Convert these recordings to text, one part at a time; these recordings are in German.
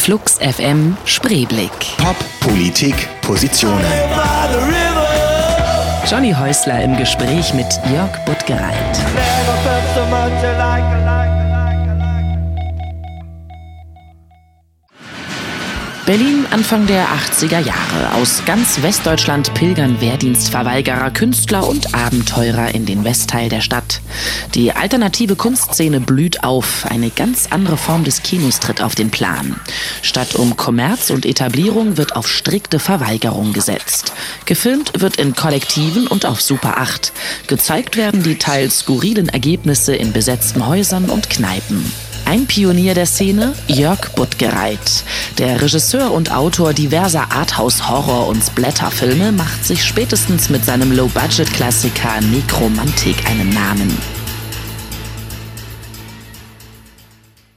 Flux FM Spreeblick. Pop, Politik, Positionen. Johnny Häusler im Gespräch mit Jörg Buttgereit. Berlin Anfang der 80er Jahre. Aus ganz Westdeutschland pilgern Wehrdienstverweigerer, Künstler und Abenteurer in den Westteil der Stadt. Die alternative Kunstszene blüht auf. Eine ganz andere Form des Kinos tritt auf den Plan. Statt um Kommerz und Etablierung wird auf strikte Verweigerung gesetzt. Gefilmt wird in Kollektiven und auf Super 8. Gezeigt werden die teils skurrilen Ergebnisse in besetzten Häusern und Kneipen. Ein Pionier der Szene, Jörg Buttgereit. Der Regisseur und Autor diverser Arthouse-Horror- und Splatter-Filme macht sich spätestens mit seinem Low-Budget-Klassiker Nekromantik einen Namen.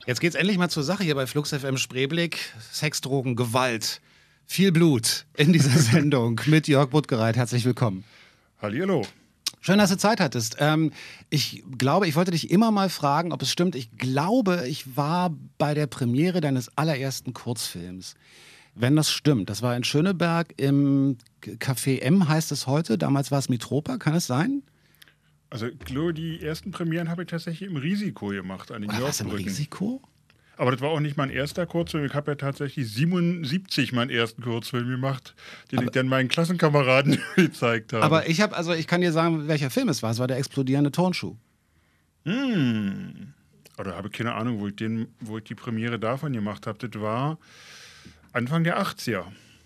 Jetzt geht's endlich mal zur Sache hier bei Flux FM Spreeblick. Sex, Drogen, Gewalt. Viel Blut in dieser Sendung mit Jörg Buttgereit. Herzlich willkommen. Hallihallo. Schön, dass du Zeit hattest. Ähm, ich glaube, ich wollte dich immer mal fragen, ob es stimmt. Ich glaube, ich war bei der Premiere deines allerersten Kurzfilms. Wenn das stimmt, das war in Schöneberg im Café M, heißt es heute. Damals war es Mitropa, kann es sein? Also, ich glaube, die ersten Premieren habe ich tatsächlich im Risiko gemacht, an den im Yorkbrücken. Risiko? Aber das war auch nicht mein erster Kurzfilm. Ich habe ja tatsächlich 77 meinen ersten Kurzfilm gemacht, den ich dann meinen Klassenkameraden gezeigt habe. Aber ich habe, also ich kann dir sagen, welcher Film es war. Es war der explodierende Turnschuh. Hm. Oder habe ich keine Ahnung, wo ich, den, wo ich die Premiere davon gemacht habe. Das war Anfang der 80er.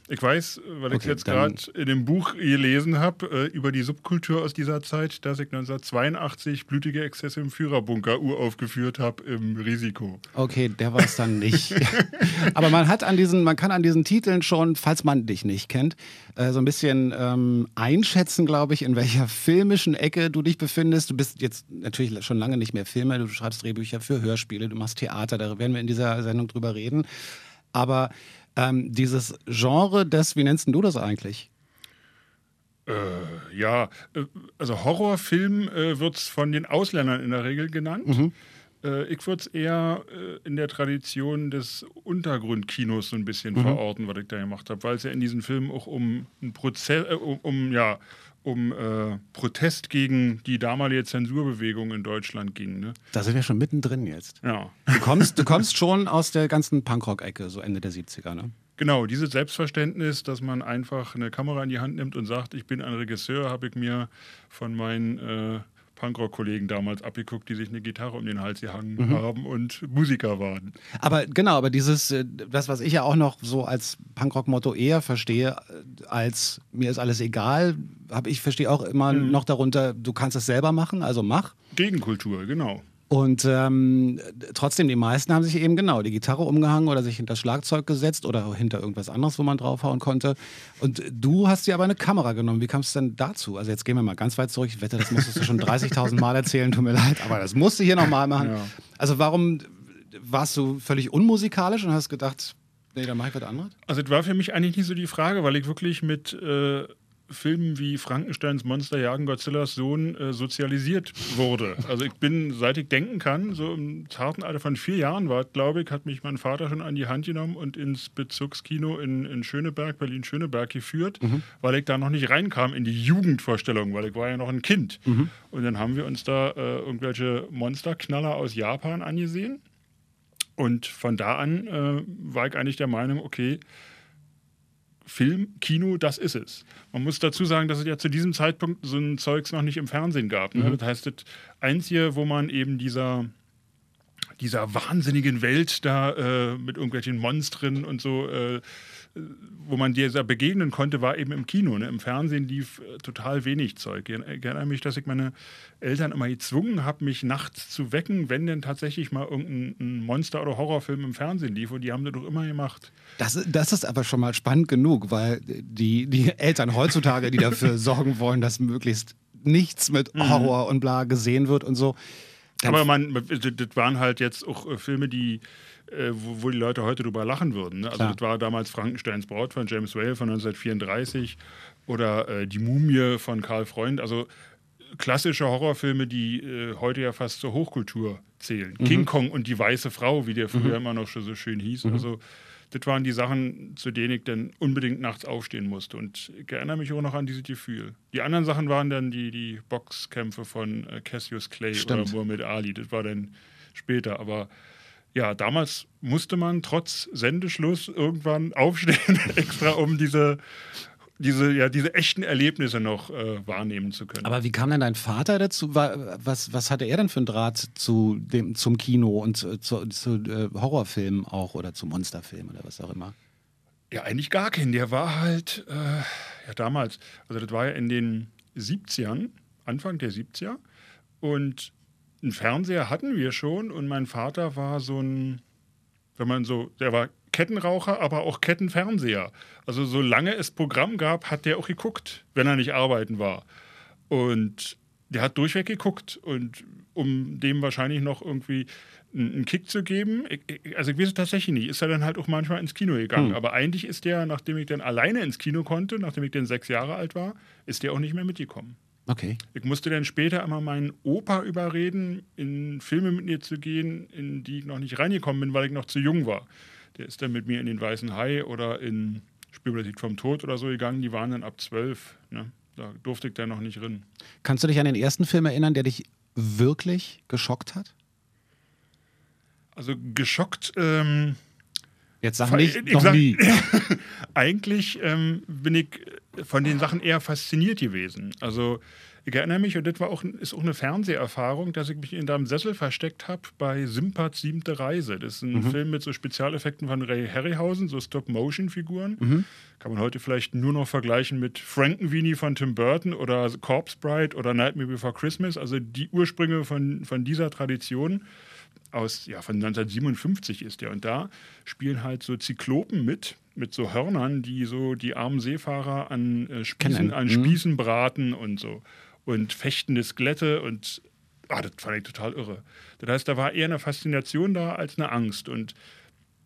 Ich weiß, weil ich Okay, jetzt dann- gerade in dem Buch gelesen habe äh, über die Subkultur aus dieser Zeit, dass ich 1982 blutige Exzesse im Führerbunker uraufgeführt habe im Risiko. Okay, der war es dann nicht. Aber man hat an diesen, man kann an diesen Titeln schon, falls man dich nicht kennt, äh, so ein bisschen ähm, einschätzen, glaube ich, in welcher filmischen Ecke du dich befindest. Du bist jetzt natürlich schon lange nicht mehr Filmer, du schreibst Drehbücher für Hörspiele, du machst Theater, da werden wir in dieser Sendung drüber reden. Aber ähm, dieses Genre des, wie nennst du das eigentlich? Äh, ja, äh, also Horrorfilm äh, wird es von den Ausländern in der Regel genannt. Mhm. Äh, ich würde es eher äh, in der Tradition des Untergrundkinos so ein bisschen Mhm. verorten, was ich da gemacht habe, weil es ja in diesen Filmen auch um einen Prozess, äh, um, um ja, um äh, Protest gegen die damalige Zensurbewegung in Deutschland ging. Ne? Da sind wir schon mittendrin jetzt. Ja. Du kommst, du kommst schon aus der ganzen Punkrock-Ecke, so Ende der 70er, ne? Genau, dieses Selbstverständnis, dass man einfach eine Kamera in die Hand nimmt und sagt, ich bin ein Regisseur, habe ich mir von meinen äh, Punkrock-Kollegen damals abgeguckt, die sich eine Gitarre um den Hals gehangen haben und Musiker waren. Aber genau, aber dieses, äh, das, was ich ja auch noch so als Punkrock-Motto eher verstehe, äh, als mir ist alles egal, habe ich verstehe auch immer noch darunter, du kannst es selber machen, also mach. Gegenkultur, genau. Und ähm, trotzdem, die meisten haben sich eben genau die Gitarre umgehangen oder sich hinter das Schlagzeug gesetzt oder hinter irgendwas anderes, wo man draufhauen konnte. Und du hast dir aber eine Kamera genommen. Wie kam es denn dazu? Also jetzt gehen wir mal ganz weit zurück. Ich wette, das musstest du schon 30.000 Mal erzählen. Tut mir leid, aber das musst du hier nochmal machen. Ja. Also warum warst du völlig unmusikalisch und hast gedacht, nee, dann mach ich was anderes? Also das war für mich eigentlich nicht so die Frage, weil ich wirklich mit äh, Filmen wie Frankensteins Monster jagen Godzillas Sohn äh, sozialisiert wurde. Also ich bin, seit ich denken kann, so im zarten Alter von vier Jahren war, glaube ich, hat mich mein Vater schon an die Hand genommen und ins Bezirkskino in, in Schöneberg, Berlin-Schöneberg geführt, weil ich da noch nicht reinkam in die Jugendvorstellung, weil ich war ja noch ein Kind. Und dann haben wir uns da äh, irgendwelche Monsterknaller aus Japan angesehen. Und von da an äh, war ich eigentlich der Meinung, okay, Film, Kino, das ist es. Man muss dazu sagen, dass es ja zu diesem Zeitpunkt so ein Zeugs noch nicht im Fernsehen gab. Ne? Das heißt, das Einzige, wo man eben dieser, dieser wahnsinnigen Welt da äh, mit irgendwelchen Monstern und so, äh, wo man dieser begegnen konnte, war eben im Kino. Ne? Im Fernsehen lief äh, total wenig Zeug. Ich erinnere mich, dass ich meine Eltern immer gezwungen habe, mich nachts zu wecken, wenn denn tatsächlich mal irgendein Monster- oder Horrorfilm im Fernsehen lief. Und die haben das doch immer gemacht. Das, das ist aber schon mal spannend genug, weil die, die Eltern heutzutage, die dafür sorgen wollen, dass möglichst nichts mit Horror und bla gesehen wird und so. Aber man, das das waren halt jetzt auch äh, Filme, die, äh, wo, wo die Leute heute drüber lachen würden. Ne? Also Klar. das war damals Frankensteins Braut von James Whale von 1934 oder äh, Die Mumie von Karl Freund. Also klassische Horrorfilme, die äh, heute ja fast zur Hochkultur zählen. Mhm. King Kong und die weiße Frau, wie der früher immer noch so schön hieß. Mhm. Also das waren die Sachen, zu denen ich dann unbedingt nachts aufstehen musste. Und ich erinnere mich auch noch an dieses Gefühl. Die anderen Sachen waren dann die, die Boxkämpfe von äh, Cassius Clay Stimmt. oder Muhammad Ali. Das war dann später. Aber ja, damals musste man trotz Sendeschluss irgendwann aufstehen, extra um diese, diese, ja, diese echten Erlebnisse noch äh, wahrnehmen zu können. Aber wie kam denn dein Vater dazu? Wa- Was, was hatte er denn für einen Draht zu dem, zum Kino und zu, zu, zu äh, Horrorfilmen auch oder zu Monsterfilmen oder was auch immer? Ja, eigentlich gar keinen. Der war halt, äh, ja, damals, also das war ja in den 70ern, Anfang der 70er. Und einen Fernseher hatten wir schon und mein Vater war so ein, wenn man so, der war Kettenraucher, aber auch Kettenfernseher. Also solange es Programm gab, hat der auch geguckt, wenn er nicht arbeiten war. Und der hat durchweg geguckt und um dem wahrscheinlich noch irgendwie einen Kick zu geben, also ich weiß es tatsächlich nicht, ist er dann halt auch manchmal ins Kino gegangen. Hm. Aber eigentlich ist der, nachdem ich dann alleine ins Kino konnte, nachdem ich dann sechs Jahre alt war, ist der auch nicht mehr mitgekommen. Okay. Ich musste dann später immer meinen Opa überreden, in Filme mit mir zu gehen, in die ich noch nicht reingekommen bin, weil ich noch zu jung war. Der ist dann mit mir in den Weißen Hai oder in Spielberg vom Tod oder so gegangen. Die waren dann ab zwölf. Ne? Da durfte ich dann noch nicht drin. Kannst du dich an den ersten Film erinnern, der dich wirklich geschockt hat? Also geschockt. Ähm, Jetzt sag nicht, ich noch sag- nie. eigentlich ähm, bin ich von den Sachen eher fasziniert gewesen. Also ich erinnere mich, und das war auch, ist auch eine Fernseherfahrung, dass ich mich in deinem Sessel versteckt habe bei Simpats siebte Reise. Das ist ein Film mit so Spezialeffekten von Ray Harryhausen, so Stop-Motion-Figuren. Kann man heute vielleicht nur noch vergleichen mit Frankenweenie von Tim Burton oder Corpse Bride oder Nightmare Before Christmas. Also die Ursprünge von, von dieser Tradition aus, ja, von 1957 ist der. Und da spielen halt so Zyklopen mit, mit so Hörnern, die so die armen Seefahrer an, äh, Spießen, an Mhm. Spießen braten und so. Und fechtende Skelette und ah, das fand ich total irre. Das heißt, da war eher eine Faszination da als eine Angst. Und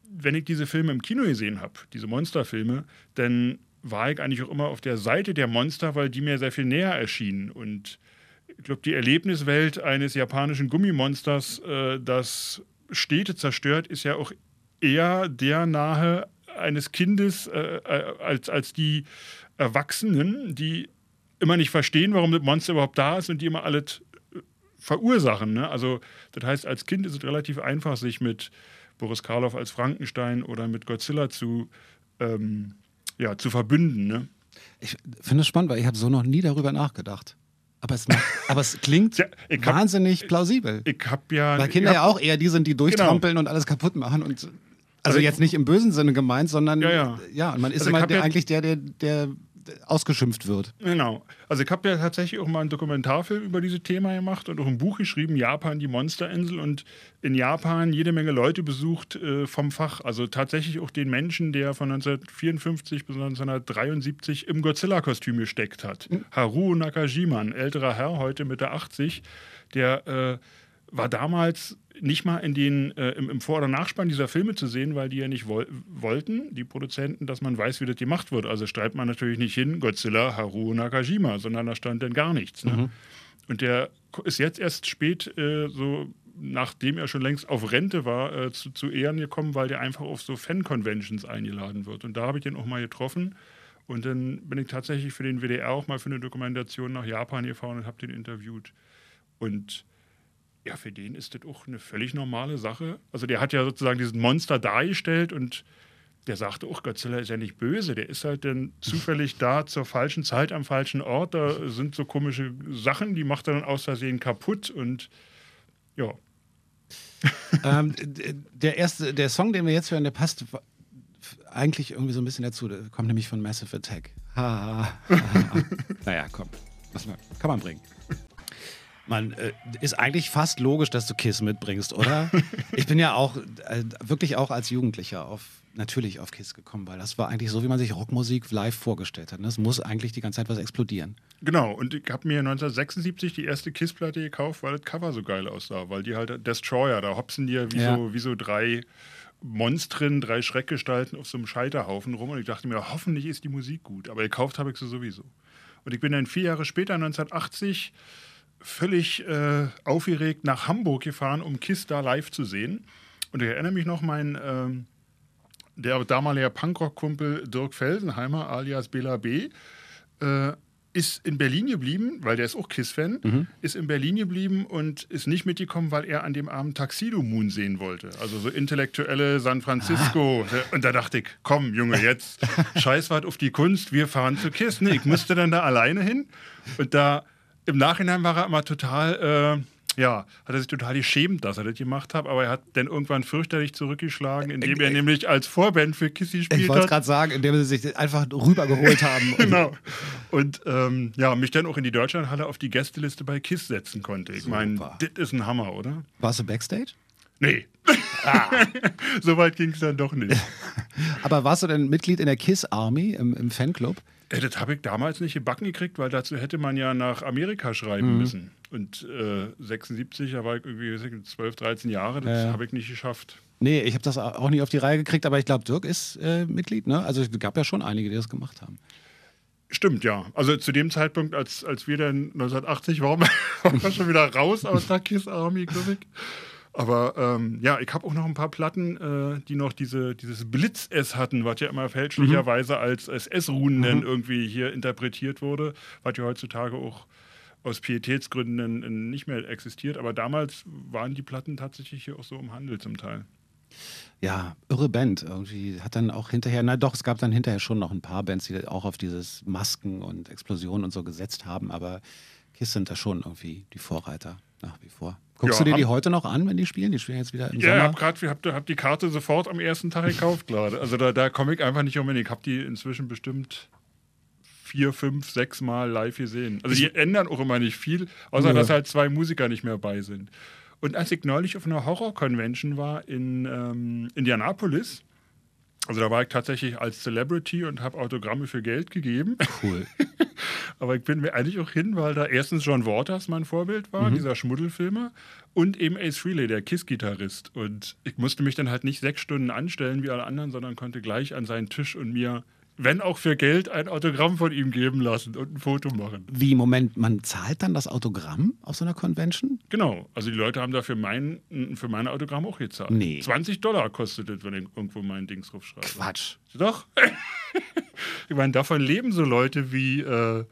wenn ich diese Filme im Kino gesehen habe, diese Monsterfilme, dann war ich eigentlich auch immer auf der Seite der Monster, weil die mir sehr viel näher erschienen. Und ich glaube, die Erlebniswelt eines japanischen Gummimonsters, äh, das Städte zerstört, ist ja auch eher der nahe eines Kindes äh, äh, als, als die Erwachsenen, die immer nicht verstehen, warum das Monster überhaupt da ist und die immer alles äh, verursachen. Ne? Also, das heißt, als Kind ist es relativ einfach, sich mit Boris Karloff als Frankenstein oder mit Godzilla zu, ähm, ja, zu verbünden. Ne? Ich finde es spannend, weil ich habe so noch nie darüber nachgedacht. Aber es, macht, aber es klingt Ja, ich hab- wahnsinnig plausibel. Ich habe ja. Weil Kinder ich ja hab- auch eher die sind, die durchtrampeln und alles kaputt machen. Und, also Also ich- jetzt nicht im bösen Sinne gemeint, sondern Ja, ja. ja und man ist Also ich immer hab der, ja- eigentlich der, der, der ausgeschimpft wird. Genau. Also ich habe ja tatsächlich auch mal einen Dokumentarfilm über dieses Thema gemacht und auch ein Buch geschrieben, Japan, die Monsterinsel. Und in Japan jede Menge Leute besucht äh, vom Fach. Also tatsächlich auch den Menschen, der von 1954 bis 1973 im Godzilla-Kostüm gesteckt hat. Haruo Nakajima, ein älterer Herr, heute Mitte 80, der äh, war damals nicht mal in den, äh, im, im Vor- oder Nachspann dieser Filme zu sehen, weil die ja nicht woll wollten, die Produzenten, dass man weiß, wie das gemacht wird. Also schreibt man natürlich nicht hin Godzilla Haruo Nakajima, sondern da stand dann gar nichts. Ne? Und der ist jetzt erst spät, äh, so nachdem er schon längst auf Rente war, äh, zu, zu Ehren gekommen, weil der einfach auf so Fan-Conventions eingeladen wird. Und da habe ich den auch mal getroffen. Und dann bin ich tatsächlich für den WDR auch mal für eine Dokumentation nach Japan gefahren und habe den interviewt. Und ja, für den ist das auch eine völlig normale Sache. Also der hat ja sozusagen diesen Monster dargestellt und der sagte, oh, Godzilla ist ja nicht böse, der ist halt dann zufällig da zur falschen Zeit am falschen Ort. Da sind so komische Sachen, die macht er dann aus Versehen kaputt und ja. ähm, der erste, der Song, den wir jetzt hören, der passt eigentlich irgendwie so ein bisschen dazu. Der kommt nämlich von Massive Attack. Ha, ha, ha, naja, komm. Kann man bringen. Man, äh, ist eigentlich fast logisch, dass du Kiss mitbringst, oder? Ich bin ja auch äh, wirklich auch als Jugendlicher auf natürlich auf Kiss gekommen, weil das war eigentlich so, wie man sich Rockmusik live vorgestellt hat. ne? Es muss eigentlich die ganze Zeit was explodieren. Genau, und ich habe mir 1976 die erste Kiss-Platte gekauft, weil das Cover so geil aussah, weil die halt Destroyer, da hopsen die ja wie, Ja. So, wie so drei Monstren, drei Schreckgestalten auf so einem Scheiterhaufen rum und ich dachte mir, hoffentlich ist die Musik gut, aber gekauft habe ich sie sowieso. Und ich bin dann vier Jahre später, 1980, völlig äh, aufgeregt nach Hamburg gefahren, um Kiss da live zu sehen. Und ich erinnere mich noch, mein, ähm, der damalige Punkrock-Kumpel Dirk Felsenheimer alias Bela B. Äh, ist in Berlin geblieben, weil der ist auch Kiss-Fan, mhm. ist in Berlin geblieben und ist nicht mitgekommen, weil er an dem Abend Tuxedo Moon sehen wollte. Also so intellektuelle San Francisco. Ah. Und da dachte ich, komm, Junge, jetzt scheiß auf die Kunst, wir fahren zu Kiss. Nee, ich musste dann da alleine hin. Und da im Nachhinein war er immer total. Äh, ja, hat er sich total geschämt, dass er das gemacht hat, aber er hat dann irgendwann fürchterlich zurückgeschlagen, indem er nämlich als Vorband für Kissy gespielt ich wollte gerade sagen, indem sie sich einfach rübergeholt haben. genau. Und ähm, ja, mich dann auch in die Deutschlandhalle auf die Gästeliste bei Kiss setzen konnte. Ich meine, das ist ein Hammer, oder? Warst du Backstage? Nee. Ah. so weit ging es dann doch nicht. aber warst du denn Mitglied in der Kiss Army im, im Fanclub? Ja, das habe ich damals nicht gebacken gekriegt, weil dazu hätte man ja nach Amerika schreiben mhm. müssen. Und äh, 76, da war ich irgendwie 12, 13 Jahre, das ja. habe ich nicht geschafft. Nee, ich habe das auch nicht auf die Reihe gekriegt, aber ich glaube, Dirk ist äh, Mitglied, ne? Also es gab ja schon einige, die das gemacht haben. Stimmt, ja. Also zu dem Zeitpunkt, als, als wir dann 1980 waren, waren wir schon wieder raus aus der Kiss Army, glaube ich. Aber ähm, ja, ich habe auch noch ein paar Platten, äh, die noch diese, dieses Blitz-S hatten, was ja immer fälschlicherweise mhm. als, als S-Runen mhm. irgendwie hier interpretiert wurde, was ja heutzutage auch aus Pietätsgründen nicht mehr existiert. Aber damals waren die Platten tatsächlich hier auch so im Handel zum Teil. Ja, irre Band. Irgendwie hat dann auch hinterher, na doch, es gab dann hinterher schon noch ein paar Bands, die auch auf dieses Masken und Explosionen und so gesetzt haben, aber Kiss sind da schon irgendwie die Vorreiter nach wie vor. Guckst ja, du dir die heute noch an, wenn die spielen? Die spielen jetzt wieder im ja, Sommer. Ja, ich habe gerade hab, hab die Karte sofort am ersten Tag gekauft gerade. Also da, da komme ich einfach nicht um. Ich habe die inzwischen bestimmt vier, fünf, sechs Mal live gesehen. Also die ändern auch immer nicht viel, außer ja. dass halt zwei Musiker nicht mehr bei sind. Und als ich neulich auf einer Horror-Convention war in ähm, Indianapolis, also da war ich tatsächlich als Celebrity und habe Autogramme für Geld gegeben. Cool. Aber ich bin mir eigentlich auch hin, weil da erstens John Waters mein Vorbild war, mhm. dieser Schmuddelfilmer, und eben Ace Frehley, der Kiss-Gitarrist. Und ich musste mich dann halt nicht sechs Stunden anstellen wie alle anderen, sondern konnte gleich an seinen Tisch und mir wenn auch für Geld, ein Autogramm von ihm geben lassen und ein Foto machen. Wie, Moment, man zahlt dann das Autogramm auf so einer Convention? Genau. Also die Leute haben dafür mein, für mein Autogramm auch gezahlt. Nee. 20 Dollar kostet es, wenn ich irgendwo mein Dings draufschreibe. Quatsch. Doch. ich meine, davon leben so Leute wie, äh,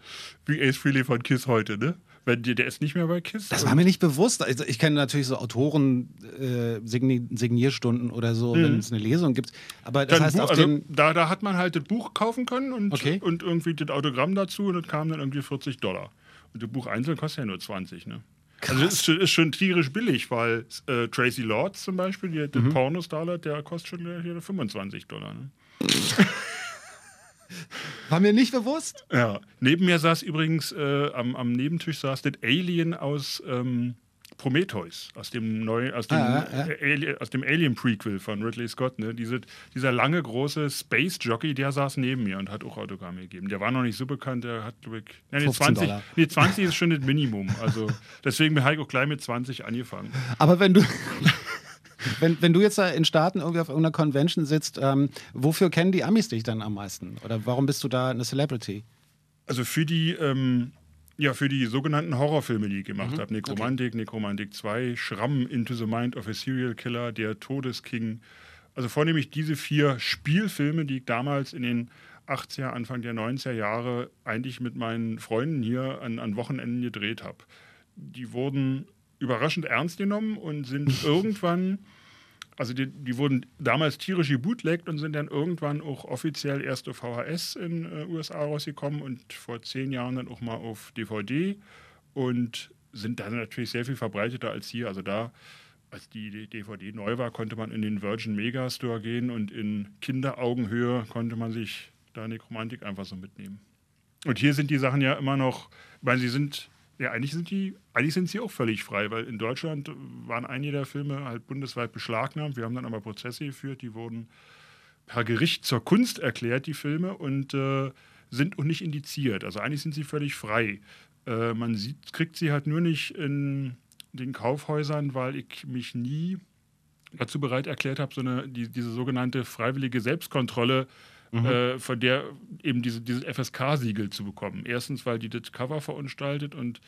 wie Ace Frehley von Kiss heute, ne? Weil der ist nicht mehr bei KISS. Das war mir nicht bewusst. Also ich kenne natürlich so Autoren äh, Signi Signierstunden oder so, mhm. wenn es eine Lesung gibt. Aber das dann heißt, auf also, da, da hat man halt das Buch kaufen können und, okay. und irgendwie das Autogramm dazu und das kam dann irgendwie 40 Dollar. Und das Buch einzeln kostet ja nur 20, ne? Krass. Also es ist, ist, schon tierisch billig, weil äh, Tracy Lords zum Beispiel, die, der mhm. Pornostarlet, der kostet schon hier 25 Dollar. Ne? War mir nicht bewusst. Ja. Neben mir saß übrigens, äh, am, am, Nebentisch saß das Alien aus ähm, Prometheus, aus dem, neu, aus dem, ah, ja. Alien, aus dem Alien-Prequel von Ridley Scott. Ne? Diese, dieser lange, große Space-Jockey, der saß neben mir und hat auch Autogramme gegeben. Der war noch nicht so bekannt, der hat, glaube ja, nee, 20, nee, 20 ist schon das Minimum. Also deswegen bin ich auch gleich mit 20 angefangen. Aber wenn du... Wenn, wenn du jetzt da in Staaten irgendwie auf irgendeiner Convention sitzt, ähm, wofür kennen die Amis dich dann am meisten? Oder warum bist du da eine Celebrity? Also für die, ähm, ja, für die sogenannten Horrorfilme, die ich gemacht mhm. habe. Nekromantik, okay. Nekromantik 2, Schramm, Into the Mind of a Serial Killer, Der Todesking. Also vornehmlich diese vier Spielfilme, die ich damals in den 80er, Anfang der 90er Jahre eigentlich mit meinen Freunden hier an, an Wochenenden gedreht habe. Die wurden überraschend ernst genommen und sind irgendwann, also die, die, wurden damals tierisch gebootleggt und sind dann irgendwann auch offiziell erst auf VHS in äh, USA rausgekommen und vor zehn Jahren dann auch mal auf DVD und sind dann natürlich sehr viel verbreiteter als hier. Also da, als die DVD neu war, konnte man in den Virgin Megastore gehen und in Kinderaugenhöhe konnte man sich da Nekromantik einfach so mitnehmen. Und hier sind die Sachen ja immer noch, weil sie sind ja, eigentlich sind die, eigentlich sind sie auch völlig frei, weil in Deutschland waren einige der Filme halt bundesweit beschlagnahmt. Wir haben dann aber Prozesse geführt, die wurden per Gericht zur Kunst erklärt, die Filme, und äh, sind auch nicht indiziert. Also eigentlich sind sie völlig frei. Äh, man sieht, kriegt sie halt nur nicht in den Kaufhäusern, weil ich mich nie dazu bereit erklärt habe, so die, diese sogenannte freiwillige Selbstkontrolle mhm. äh, von der eben diese, dieses FSK-Siegel zu bekommen. Erstens, weil die das Cover verunstaltet und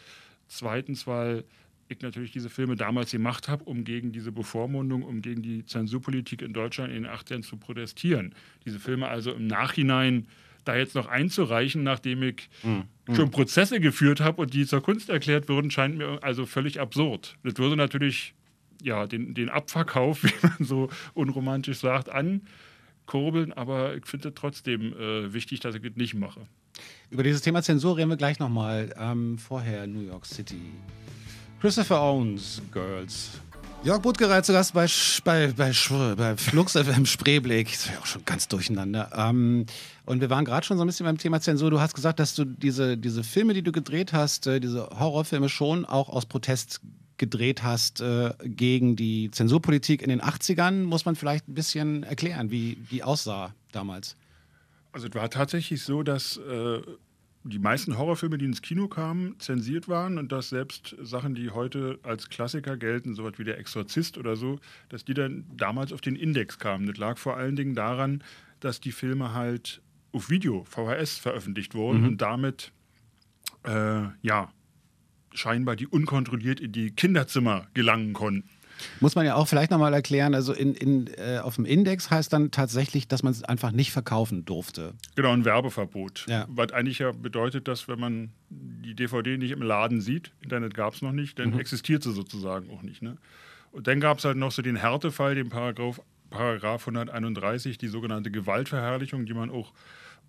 zweitens, weil ich natürlich diese Filme damals gemacht habe, um gegen diese Bevormundung, um gegen die Zensurpolitik in Deutschland in den 80ern zu protestieren. Diese Filme also im Nachhinein da jetzt noch einzureichen, nachdem ich mhm. schon Prozesse geführt habe und die zur Kunst erklärt wurden, scheint mir also völlig absurd. Das würde natürlich ja, den, den Abverkauf, wie man so unromantisch sagt, ankurbeln, aber ich finde trotzdem äh, wichtig, dass ich das nicht mache. Über dieses Thema Zensur reden wir gleich nochmal. Ähm, vorher New York City. Christopher Owens, Girls. Jörg Buttgereit zu Gast bei, bei, bei, bei Flux FM Spreeblick. Das ist ja auch schon ganz durcheinander. Ähm, und wir waren gerade schon so ein bisschen beim Thema Zensur. Du hast gesagt, dass du diese, diese Filme, die du gedreht hast, äh, diese Horrorfilme schon auch aus Protest gedreht hast äh, gegen die Zensurpolitik in den 80ern. Muss man vielleicht ein bisschen erklären, wie die aussah damals? Also es war tatsächlich so, dass äh, die meisten Horrorfilme, die ins Kino kamen, zensiert waren und dass selbst Sachen, die heute als Klassiker gelten, sowas wie der Exorzist oder so, dass die dann damals auf den Index kamen. Das lag vor allen Dingen daran, dass die Filme halt auf Video, VHS veröffentlicht wurden mhm. und damit äh, ja scheinbar die unkontrolliert in die Kinderzimmer gelangen konnten. Muss man ja auch vielleicht nochmal erklären, also in, in, äh, auf dem Index heißt dann tatsächlich, dass man es einfach nicht verkaufen durfte. Genau, ein Werbeverbot. Ja. Was eigentlich ja bedeutet, dass wenn man die DVD nicht im Laden sieht, Internet gab es noch nicht, dann mhm. existiert sie sozusagen auch nicht. Ne? Und dann gab es halt noch so den Härtefall, den Paragraph, Paragraph 131, die sogenannte Gewaltverherrlichung, die man auch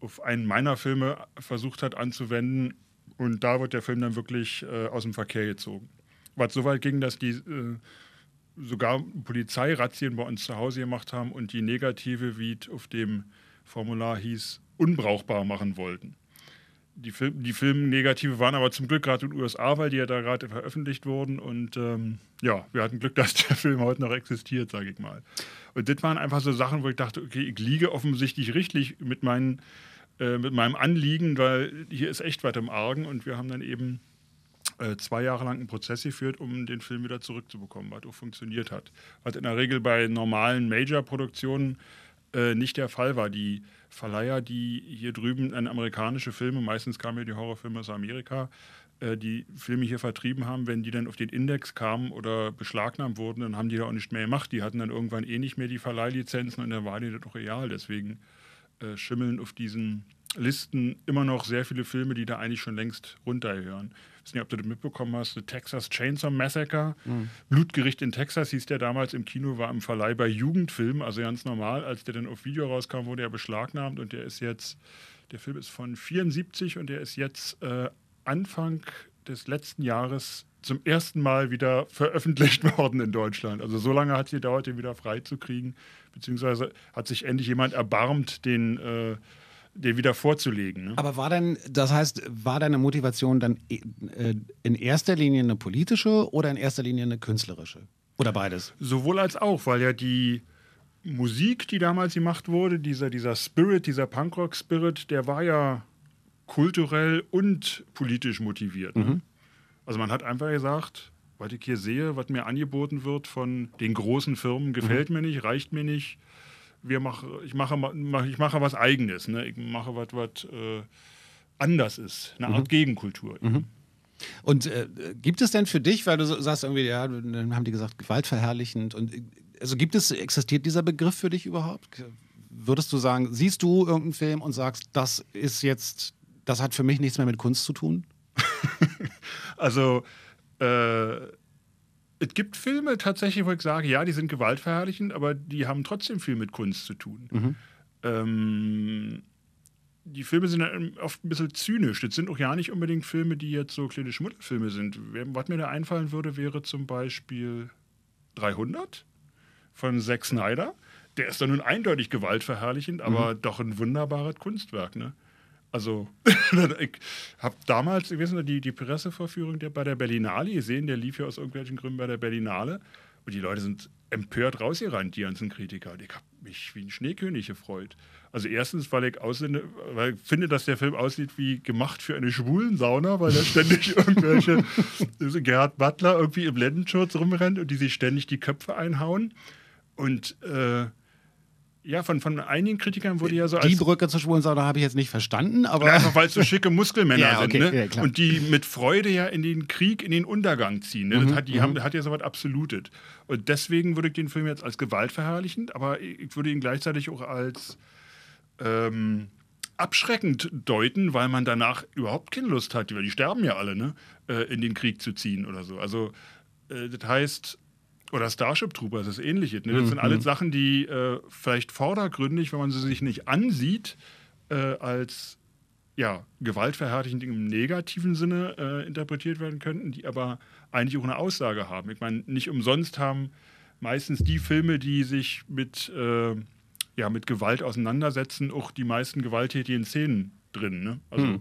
auf einen meiner Filme versucht hat anzuwenden. Und da wird der Film dann wirklich äh, aus dem Verkehr gezogen. Was so weit ging, dass die äh, sogar Polizeirazzien bei uns zu Hause gemacht haben und die negative, wie es auf dem Formular hieß, unbrauchbar machen wollten. Die, Film, die Filmnegative waren aber zum Glück gerade in den USA, weil die ja da gerade veröffentlicht wurden. Und ähm, ja, wir hatten Glück, dass der Film heute noch existiert, sage ich mal. Und das waren einfach so Sachen, wo ich dachte, okay, ich liege offensichtlich richtig mit, meinen, äh, mit meinem Anliegen, weil hier ist echt was im Argen. Und wir haben dann eben äh, zwei Jahre lang einen Prozess geführt, um den Film wieder zurückzubekommen, was auch funktioniert hat. Was in der Regel bei normalen Major-Produktionen äh, nicht der Fall war. Die Verleiher, die hier drüben an amerikanische Filme, meistens kamen ja die Horrorfilme aus Amerika, äh, die Filme hier vertrieben haben, wenn die dann auf den Index kamen oder beschlagnahmt wurden, dann haben die da auch nicht mehr gemacht. Die hatten dann irgendwann eh nicht mehr die Verleihlizenzen und dann war die doch real. Deswegen äh, schimmeln auf diesen Listen immer noch sehr viele Filme, die da eigentlich schon längst runterhören. Ich weiß nicht, ob du das mitbekommen hast, The Texas Chainsaw Massacre. Mhm. Blutgericht in Texas hieß der damals im Kino, war im Verleih bei Jugendfilmen, also ganz normal. Als der dann auf Video rauskam, wurde er beschlagnahmt und der ist jetzt, der Film ist von 74 und der ist jetzt äh, Anfang des letzten Jahres zum ersten Mal wieder veröffentlicht worden in Deutschland. Also so lange hat es gedauert, den wieder freizukriegen, beziehungsweise hat sich endlich jemand erbarmt, den äh, den wieder vorzulegen. Ne? Aber war denn, das heißt, war deine Motivation dann äh, in erster Linie eine politische oder in erster Linie eine künstlerische? Oder beides? Sowohl als auch, weil ja die Musik, die damals gemacht wurde, dieser, dieser Spirit, dieser Punkrock-Spirit, der war ja kulturell und politisch motiviert. Ne? Also man hat einfach gesagt, was ich hier sehe, was mir angeboten wird von den großen Firmen, gefällt mhm. mir nicht, reicht mir nicht wir mach, ich, mache, ich mache was Eigenes. Ne? Ich mache was, was äh, anders ist. Eine Art mhm. Gegenkultur. Mhm. Und äh, gibt es denn für dich, weil du so, sagst irgendwie, ja, dann haben die gesagt, gewaltverherrlichend und also gibt es, existiert dieser Begriff für dich überhaupt? Würdest du sagen, siehst du irgendeinen Film und sagst, das ist jetzt, das hat für mich nichts mehr mit Kunst zu tun? also äh, es gibt Filme tatsächlich, wo ich sage, ja, die sind gewaltverherrlichend, aber die haben trotzdem viel mit Kunst zu tun. Mhm. Ähm, die Filme sind oft ein bisschen zynisch. Das sind auch ja nicht unbedingt Filme, die jetzt so kleine Schmuddelfilme sind. Was mir da einfallen würde, wäre zum Beispiel 300 von Zack Snyder. Der ist dann nun eindeutig gewaltverherrlichend, aber mhm. doch ein wunderbares Kunstwerk. Ne? Also, ich habe damals, ich weiß nicht, die, die Presseverführung der, bei der Berlinale gesehen, der lief ja aus irgendwelchen Gründen bei der Berlinale. Und die Leute sind empört rausgerannt, die ganzen Kritiker. Und ich habe mich wie ein Schneekönig gefreut. Also erstens, weil ich, aussende, weil ich finde, dass der Film aussieht wie gemacht für eine schwulen Sauna, weil da ständig irgendwelche Gerhard Butler irgendwie im Lendenschurz rumrennt und die sich ständig die Köpfe einhauen. Und äh, ja, von, von einigen Kritikern wurde ja so als. Die Brücke zur schwulen Sauna habe ich jetzt nicht verstanden, aber. Ja, einfach weil es so schicke Muskelmänner Ja, sind, okay, ne? ja, klar. Und die mit Freude ja in den Krieg, in den Untergang ziehen. Ne? Mhm, Das hat, die haben, hat ja so was Absolutes. Und deswegen würde ich den Film jetzt als gewaltverherrlichend, aber ich würde ihn gleichzeitig auch als ähm, abschreckend deuten, weil man danach überhaupt keine Lust hat, weil die sterben ja alle, ne? Äh, in den Krieg zu ziehen oder so. Also, äh, das heißt. Oder Starship Troopers, das ist ähnliches. Ne? Das sind alles Sachen, die äh, vielleicht vordergründig, wenn man sie sich nicht ansieht, äh, als ja, gewaltverherrlichend im negativen Sinne äh, interpretiert werden könnten, die aber eigentlich auch eine Aussage haben. Ich meine, nicht umsonst haben meistens die Filme, die sich mit, äh, ja, mit Gewalt auseinandersetzen, auch die meisten gewalttätigen Szenen drin. Ne? Also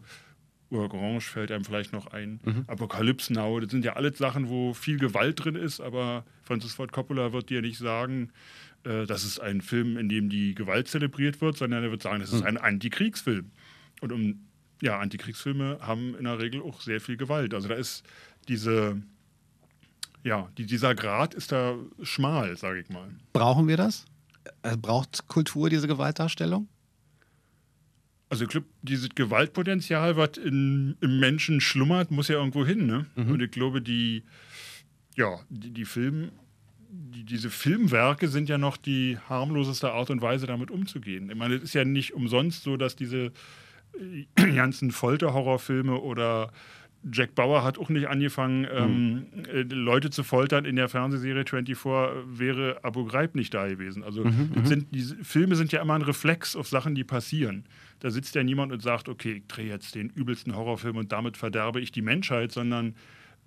Orange fällt einem vielleicht noch ein. Apocalypse Now, das sind ja alles Sachen, wo viel Gewalt drin ist, aber Francis Ford Coppola wird dir nicht sagen, äh, das ist ein Film, in dem die Gewalt zelebriert wird, sondern er wird sagen, das ist ein Antikriegsfilm. Und um, ja, Antikriegsfilme haben in der Regel auch sehr viel Gewalt. Also da ist diese, ja, die, dieser Grad ist da schmal, sage ich mal. Brauchen wir das? Äh, Braucht Kultur diese Gewaltdarstellung? Also ich glaube, dieses Gewaltpotenzial, was in, im Menschen schlummert, muss ja irgendwo hin. Ne? Und ich glaube, die, ja, die, die Film, die, diese Filmwerke sind ja noch die harmloseste Art und Weise, damit umzugehen. Ich meine, es ist ja nicht umsonst so, dass diese äh, ganzen Folterhorrorfilme oder Jack Bauer hat auch nicht angefangen, ähm, äh, Leute zu foltern in der Fernsehserie 24, wäre Abu Ghraib nicht da gewesen. Also das sind, diese Filme sind ja immer ein Reflex auf Sachen, die passieren. Da sitzt ja niemand und sagt, okay, ich drehe jetzt den übelsten Horrorfilm und damit verderbe ich die Menschheit, sondern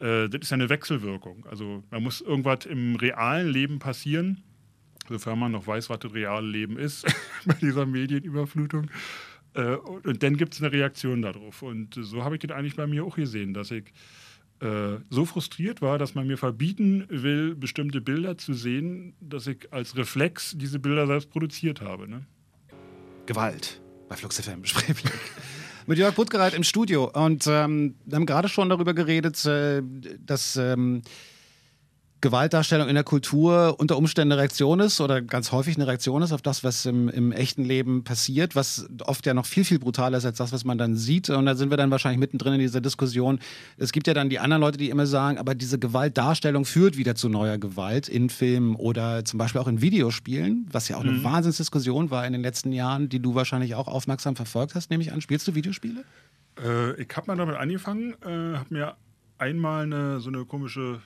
äh, das ist ja eine Wechselwirkung. Also da muss irgendwas im realen Leben passieren, sofern man noch weiß, was das reale Leben ist bei dieser Medienüberflutung. Äh, und, dann gibt es eine Reaktion darauf. Und so habe ich das eigentlich bei mir auch gesehen, dass ich äh, so frustriert war, dass man mir verbieten will, bestimmte Bilder zu sehen, dass ich als Reflex diese Bilder selbst produziert habe. Ne? Gewalt bei Flux FM besprechen. Mit Jörg Buttgereit im Studio. Und ähm, wir haben gerade schon darüber geredet, äh, dass ähm, Gewaltdarstellung in der Kultur unter Umständen eine Reaktion ist oder ganz häufig eine Reaktion ist auf das, was im, im echten Leben passiert, was oft ja noch viel, viel brutaler ist als das, was man dann sieht. Und da sind wir dann wahrscheinlich mittendrin in dieser Diskussion. Es gibt ja dann die anderen Leute, die immer sagen, aber diese Gewaltdarstellung führt wieder zu neuer Gewalt in Filmen oder zum Beispiel auch in Videospielen, was ja auch eine Wahnsinnsdiskussion war in den letzten Jahren, die du wahrscheinlich auch aufmerksam verfolgt hast, nehme ich an. Spielst du Videospiele? Äh, ich habe mal damit angefangen, äh, habe mir einmal eine, so eine komische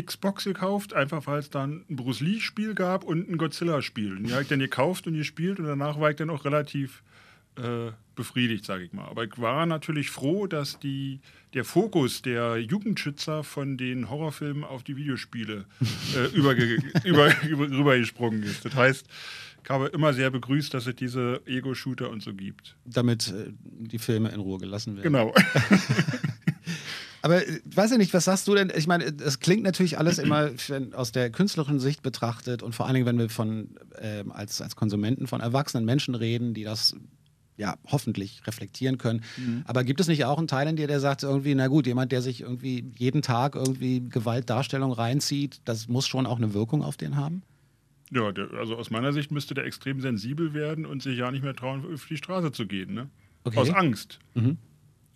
Xbox gekauft, einfach weil es dann ein Bruce Lee-Spiel gab und ein Godzilla-Spiel. Die habe ich dann gekauft und gespielt und danach war ich dann auch relativ äh, befriedigt, sage ich mal. Aber ich war natürlich froh, dass die, der Fokus der Jugendschützer von den Horrorfilmen auf die Videospiele äh, überge über, über, rübergesprungen ist. Das heißt, ich habe immer sehr begrüßt, dass es diese Ego-Shooter und so gibt. Damit äh, die Filme in Ruhe gelassen werden. Genau. Aber äh, weiß ja nicht, was sagst du denn? Ich meine, es klingt natürlich alles immer wenn, aus der künstlerischen Sicht betrachtet und vor allen Dingen, wenn wir von ähm, als, als Konsumenten von erwachsenen Menschen reden, die das ja hoffentlich reflektieren können. Aber gibt es nicht auch einen Teil in dir, der sagt irgendwie, na gut, jemand, der sich irgendwie jeden Tag irgendwie Gewaltdarstellung reinzieht, das muss schon auch eine Wirkung auf den haben? Ja, der, also aus meiner Sicht müsste der extrem sensibel werden und sich ja nicht mehr trauen, auf die Straße zu gehen. Ne? Okay. Aus Angst. Mhm.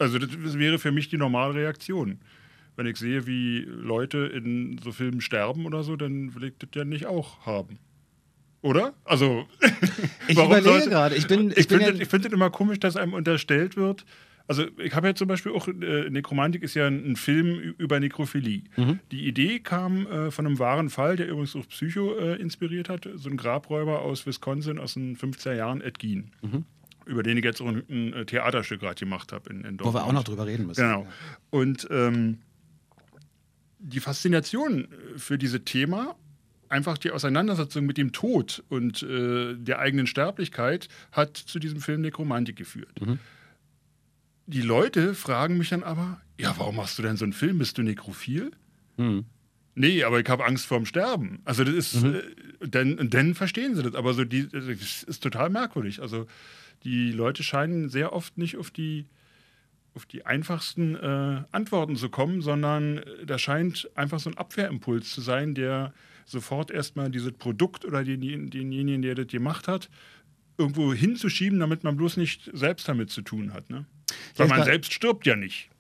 Also das, wäre für mich die normale Reaktion. Wenn ich sehe, wie Leute in so Filmen sterben oder so, dann will ich das ja nicht auch haben. Oder? Also. Ich überlege gerade. Ich bin, Ich, ich finde ja, finde es immer komisch, dass einem unterstellt wird. Also, ich habe ja zum Beispiel auch, äh, Nekromantik ist ja ein, ein Film über Nekrophilie. Mhm. Die Idee kam äh, von einem wahren Fall, der übrigens auch Psycho äh, inspiriert hat. So ein Grabräuber aus Wisconsin aus den 50er Jahren, Ed Gein. Über den ich jetzt auch ein, ein äh, Theaterstück gerade gemacht habe in, in Mhm. wo wir Dortmund. auch noch drüber reden müssen. Genau. Und ähm, die Faszination äh, für dieses Thema, einfach die Auseinandersetzung mit dem Tod und äh, der eigenen Sterblichkeit, hat zu diesem Film Nekromantik geführt. Die Leute fragen mich dann aber, ja, warum machst du denn so einen Film? Bist du nekrophil? Hm. Nee, aber ich habe Angst vorm Sterben. Also das ist, äh, dann, dann verstehen sie das. Aber so die, das ist total merkwürdig. Also die Leute scheinen sehr oft nicht auf die, auf die einfachsten äh, Antworten zu kommen, sondern äh, da scheint einfach so ein Abwehrimpuls zu sein, der sofort erstmal dieses Produkt oder den, denjenigen, der das gemacht hat, irgendwo hinzuschieben, damit man bloß nicht selbst damit zu tun hat. Ne? Weil man selbst stirbt ja nicht.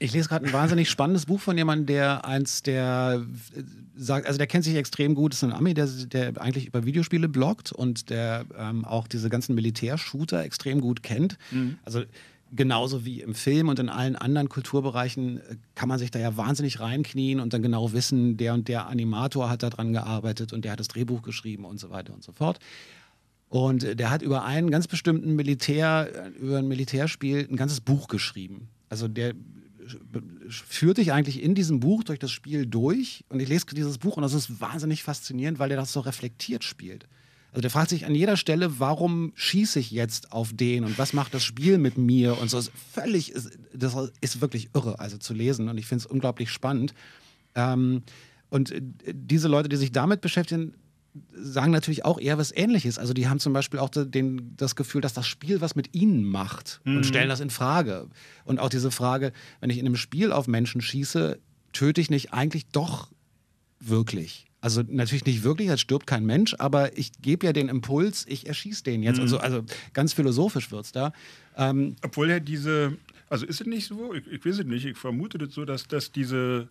Ich lese gerade ein wahnsinnig spannendes Buch von jemandem, der eins der äh, sagt, also der kennt sich extrem gut, ist ein Ami, der, der eigentlich über Videospiele bloggt und der ähm, auch diese ganzen Militärshooter extrem gut kennt. Mhm. Also genauso wie im Film und in allen anderen Kulturbereichen äh, kann man sich da ja wahnsinnig reinknien und dann genau wissen, der und der Animator hat daran gearbeitet und der hat das Drehbuch geschrieben und so weiter und so fort. Und der hat über einen ganz bestimmten Militär, äh, über ein Militärspiel ein ganzes Buch geschrieben. Also der führt dich eigentlich in diesem Buch durch das Spiel durch. Und ich lese dieses Buch und das ist wahnsinnig faszinierend, weil der das so reflektiert spielt. Also der fragt sich an jeder Stelle, warum schieße ich jetzt auf den und was macht das Spiel mit mir und so. Völlig, das ist wirklich irre, also zu lesen und ich finde es unglaublich spannend. Ähm, und äh, diese Leute, die sich damit beschäftigen, sagen natürlich auch eher was Ähnliches. Also die haben zum Beispiel auch den, das Gefühl, dass das Spiel was mit ihnen macht mhm. und stellen das in Frage. Und auch diese Frage, wenn ich in einem Spiel auf Menschen schieße, töte ich nicht eigentlich doch wirklich? Also natürlich nicht wirklich, es stirbt kein Mensch, aber ich gebe ja den Impuls, ich erschieße den jetzt. Mhm. Also, also ganz philosophisch wird es da. Ähm, Obwohl ja diese, also ist es nicht so, ich, ich weiß es nicht, ich vermute das so, dass, dass diese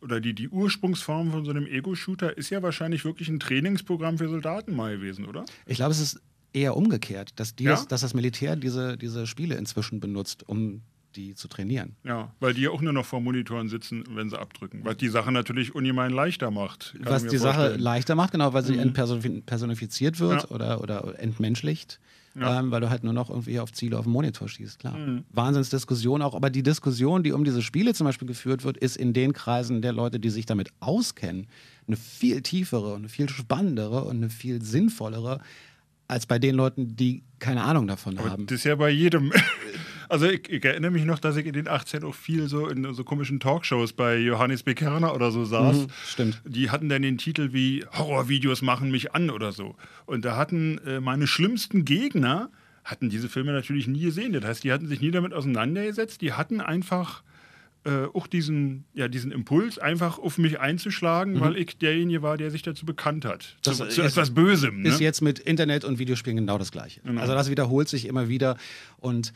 oder die, die Ursprungsform von so einem Ego-Shooter ist ja wahrscheinlich wirklich ein Trainingsprogramm für Soldaten mal gewesen, oder? Ich glaube, es ist eher umgekehrt, dass, die, ja? dass das Militär diese, diese Spiele inzwischen benutzt, um die zu trainieren. Ja, weil die ja auch nur noch vor Monitoren sitzen, wenn sie abdrücken. Was die Sache natürlich ungemein leichter macht. Was die vorstellen. Sache leichter macht, genau, weil sie mhm. entpersonifiziert wird ja. oder, oder entmenschlicht. Ja. Ähm, weil du halt nur noch irgendwie auf Ziele auf dem Monitor schießt, klar. Mhm. Wahnsinnsdiskussion auch, aber die Diskussion, die um diese Spiele zum Beispiel geführt wird, ist in den Kreisen der Leute, die sich damit auskennen, eine viel tiefere, eine viel spannendere und eine viel sinnvollere als bei den Leuten, die keine Ahnung davon aber haben. Das ist ja bei jedem. Also ich, ich, erinnere mich noch, dass ich in den 18 auch viel so in so komischen Talkshows bei Johannes Bekerner oder so saß. Mhm, stimmt. Die hatten dann den Titel wie Horrorvideos machen mich an oder so. Und da hatten äh, meine schlimmsten Gegner hatten diese Filme natürlich nie gesehen. Das heißt, die hatten sich nie damit auseinandergesetzt. Die hatten einfach äh, auch diesen, ja, diesen Impuls, einfach auf mich einzuschlagen, mhm. weil ich derjenige war, der sich dazu bekannt hat. Das zu, zu etwas Bösem. Ne? Ist jetzt mit Internet und Videospielen genau das Gleiche. Genau. Also das wiederholt sich immer wieder. Und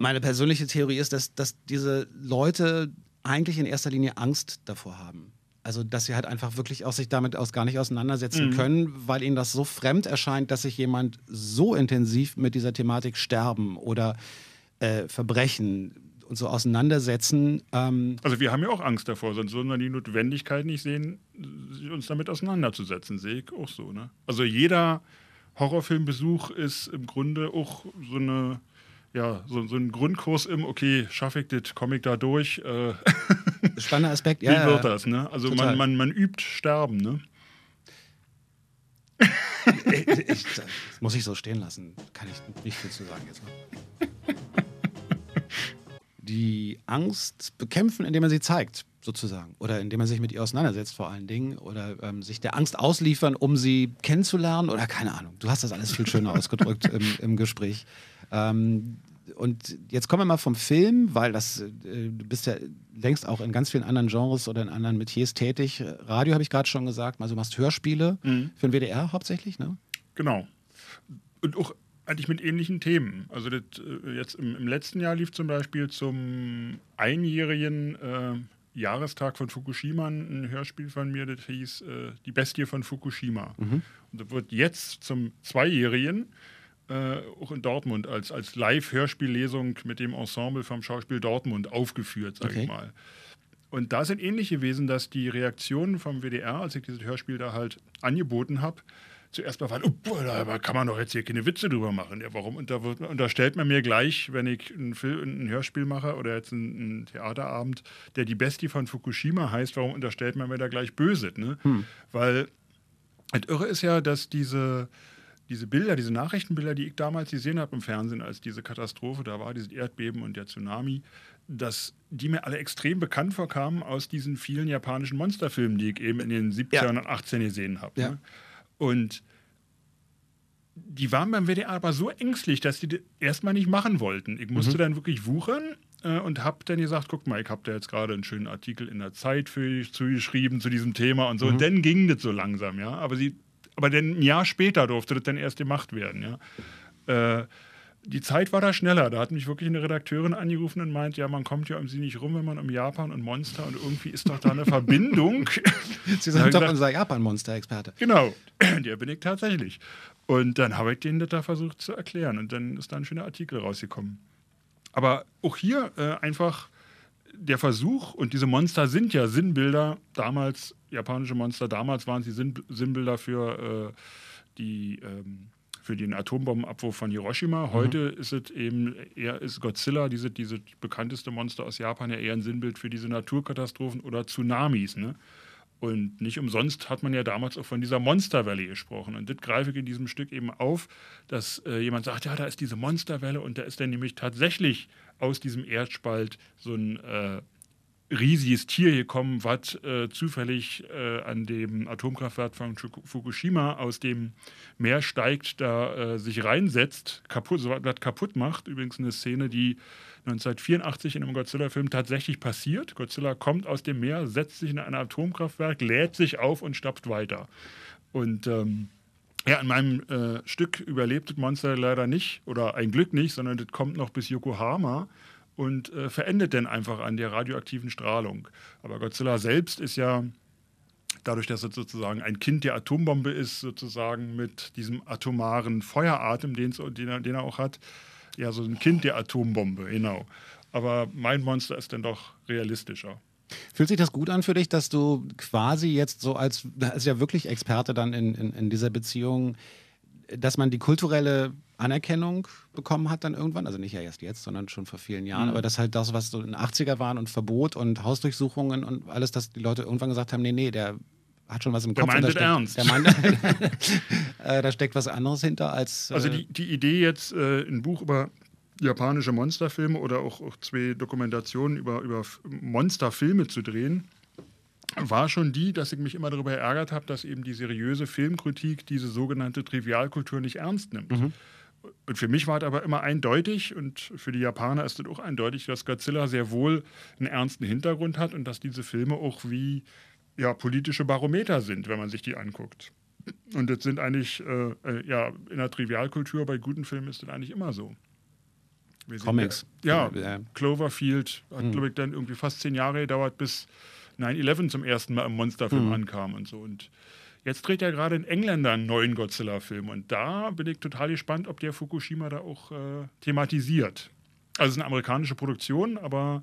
meine persönliche Theorie ist, dass, dass diese Leute eigentlich in erster Linie Angst davor haben. Also, dass sie halt einfach wirklich auch sich damit aus gar nicht auseinandersetzen mhm. können, weil ihnen das so fremd erscheint, dass sich jemand so intensiv mit dieser Thematik Sterben oder äh, Verbrechen und so auseinandersetzen. Ähm also wir haben ja auch Angst davor, sonst würden wir die Notwendigkeit nicht sehen, uns damit auseinanderzusetzen, sehe ich auch so. Ne? Also jeder Horrorfilmbesuch ist im Grunde auch so eine ja, so, so ein Grundkurs im, okay, schaffe ich das, komme ich da durch. Äh, Spannender Aspekt, ja. Wie wird das, ne? Also man, man, man übt Sterben, ne? ich, ich, das muss ich so stehen lassen. Kann ich nicht viel zu sagen jetzt. die Angst bekämpfen, indem man sie zeigt, sozusagen. Oder indem man sich mit ihr auseinandersetzt, vor allen Dingen. Oder ähm, sich der Angst ausliefern, um sie kennenzulernen. Oder keine Ahnung. Du hast das alles viel schöner ausgedrückt im, im Gespräch. Ähm, und jetzt kommen wir mal vom Film, weil das, äh, du bist ja längst auch in ganz vielen anderen Genres oder in anderen Metiers tätig. Radio habe ich gerade schon gesagt, also du machst Hörspiele mhm. für den WDR hauptsächlich, ne? Genau. Und auch eigentlich mit ähnlichen Themen. Also das, äh, jetzt im, im, letzten Jahr lief zum Beispiel zum einjährigen äh, Jahrestag von Fukushima ein Hörspiel von mir, das hieß äh, Die Bestie von Fukushima. Mhm. Und das wird jetzt zum zweijährigen äh, auch in Dortmund als, als Live-Hörspiellesung mit dem Ensemble vom Schauspiel Dortmund aufgeführt, sag okay. ich mal. Und da sind ähnlich gewesen, dass die Reaktionen vom WDR, als ich dieses Hörspiel da halt angeboten habe, zuerst mal waren, oh, da kann man doch jetzt hier keine Witze drüber machen. Ja, warum und da wird, unterstellt man mir gleich, wenn ich ein, Film, ein Hörspiel mache oder jetzt einen, Theaterabend, der die Bestie von Fukushima heißt, warum unterstellt man mir da gleich böse? Ne? Hm. Weil das Irre ist ja, dass diese diese Bilder, diese Nachrichtenbilder, die ich damals gesehen habe im Fernsehen, als diese Katastrophe da war, dieses Erdbeben und der Tsunami, dass die mir alle extrem bekannt vorkamen aus diesen vielen japanischen Monsterfilmen, die ich eben in den 17 ja. und 18 gesehen habe. Ja. Ne? Und die waren beim WDR aber so ängstlich, dass die das erstmal nicht machen wollten. Ich musste mhm. dann wirklich wuchern äh, und habe dann gesagt, guck mal, ich habe da jetzt gerade einen schönen Artikel in der Zeit für zugeschrieben zu diesem Thema und so. Mhm. Und dann ging das so langsam, ja. Aber sie, aber dann ein Jahr später durfte das dann erst gemacht werden, ja. Äh, die Zeit war da schneller. Da hat mich wirklich eine Redakteurin angerufen und meint, ja, man kommt ja um sie nicht rum, wenn man um Japan und Monster und irgendwie ist doch da eine Verbindung. Sie sind doch gedacht, unser Japan-Monster-Experte. Genau, der bin ich tatsächlich. Und dann habe ich denen das da versucht zu erklären und dann ist da ein schöner Artikel rausgekommen. Aber auch hier äh, einfach der Versuch, und diese Monster sind ja Sinnbilder, damals, japanische Monster, damals waren sie Sinn, Sinnbilder für, äh, die, ähm, für den Atombombenabwurf von Hiroshima. Heute ist es eben eher ist Godzilla, diese, diese bekannteste Monster aus Japan, ja eher ein Sinnbild für diese Naturkatastrophen oder Tsunamis. Ne? Und nicht umsonst hat man ja damals auch von dieser Monsterwelle gesprochen. Und das greife ich in diesem Stück eben auf, dass äh, jemand sagt, ja, da ist diese Monsterwelle und da ist dann nämlich tatsächlich aus diesem Erdspalt so ein äh, riesiges Tier gekommen, was äh, zufällig äh, an dem Atomkraftwerk von Fuku- Fukushima aus dem Meer steigt, da äh, sich reinsetzt, kaputt, so was kaputt macht. Übrigens eine Szene, die 1984 in einem Godzilla-Film tatsächlich passiert. Godzilla kommt aus dem Meer, setzt sich in ein Atomkraftwerk, lädt sich auf und stapft weiter. Und ähm, ja, in meinem äh, Stück überlebt das Monster leider nicht oder ein Glück nicht, sondern das kommt noch bis Yokohama und äh, verendet dann einfach an der radioaktiven Strahlung. Aber Godzilla selbst ist ja dadurch, dass es sozusagen ein Kind der Atombombe ist, sozusagen mit diesem atomaren Feueratem, den, er, den er auch hat, ja, so ein Kind der Atombombe, genau. Aber mein Monster ist dann doch realistischer. Fühlt sich das gut an für dich, dass du quasi jetzt so als, als ja wirklich Experte dann in, in, in dieser Beziehung, dass man die kulturelle Anerkennung bekommen hat dann irgendwann, also nicht ja erst jetzt, sondern schon vor vielen Jahren, Mhm. aber das halt das, was so in den 80er waren und Verbot und Hausdurchsuchungen und alles, dass die Leute irgendwann gesagt haben, nee, nee, der hat schon was im Der Kopf. meint und da steckt, ernst. Der meint, äh, da steckt was anderes hinter als. Äh, Also die, die Idee jetzt, äh, ein Buch über japanische Monsterfilme oder auch, auch zwei Dokumentationen über, über Monsterfilme zu drehen, war schon die, dass ich mich immer darüber ärgert habe, dass eben die seriöse Filmkritik diese sogenannte Trivialkultur nicht ernst nimmt. Und für mich war es aber immer eindeutig und für die Japaner ist es auch eindeutig, dass Godzilla sehr wohl einen ernsten Hintergrund hat und dass diese Filme auch wie ja, politische Barometer sind, wenn man sich die anguckt. Und das sind eigentlich, äh, äh, ja, in der Trivialkultur bei guten Filmen ist das eigentlich immer so. Comics. Ja, Ja. Cloverfield hat, glaube ich, dann irgendwie fast zehn Jahre gedauert, bis 9-11 zum ersten Mal im Monsterfilm ankam und so. Und jetzt dreht ja gerade ein Engländer einen neuen Godzilla-Film. Und da bin ich total gespannt, ob der Fukushima da auch äh, thematisiert. Also es ist eine amerikanische Produktion, aber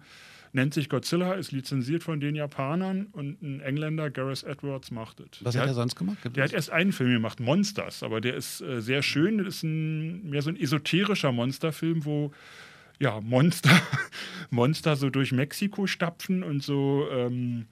nennt sich Godzilla, ist lizenziert von den Japanern und ein Engländer, Gareth Edwards, macht es. was Der hat er sonst gemacht? der hat erst einen Film gemacht, Monsters, aber der ist äh, sehr schön. Das ist ein, mehr so ein esoterischer Monsterfilm, wo ja, Monster, Monster so durch Mexiko stapfen und so ähm,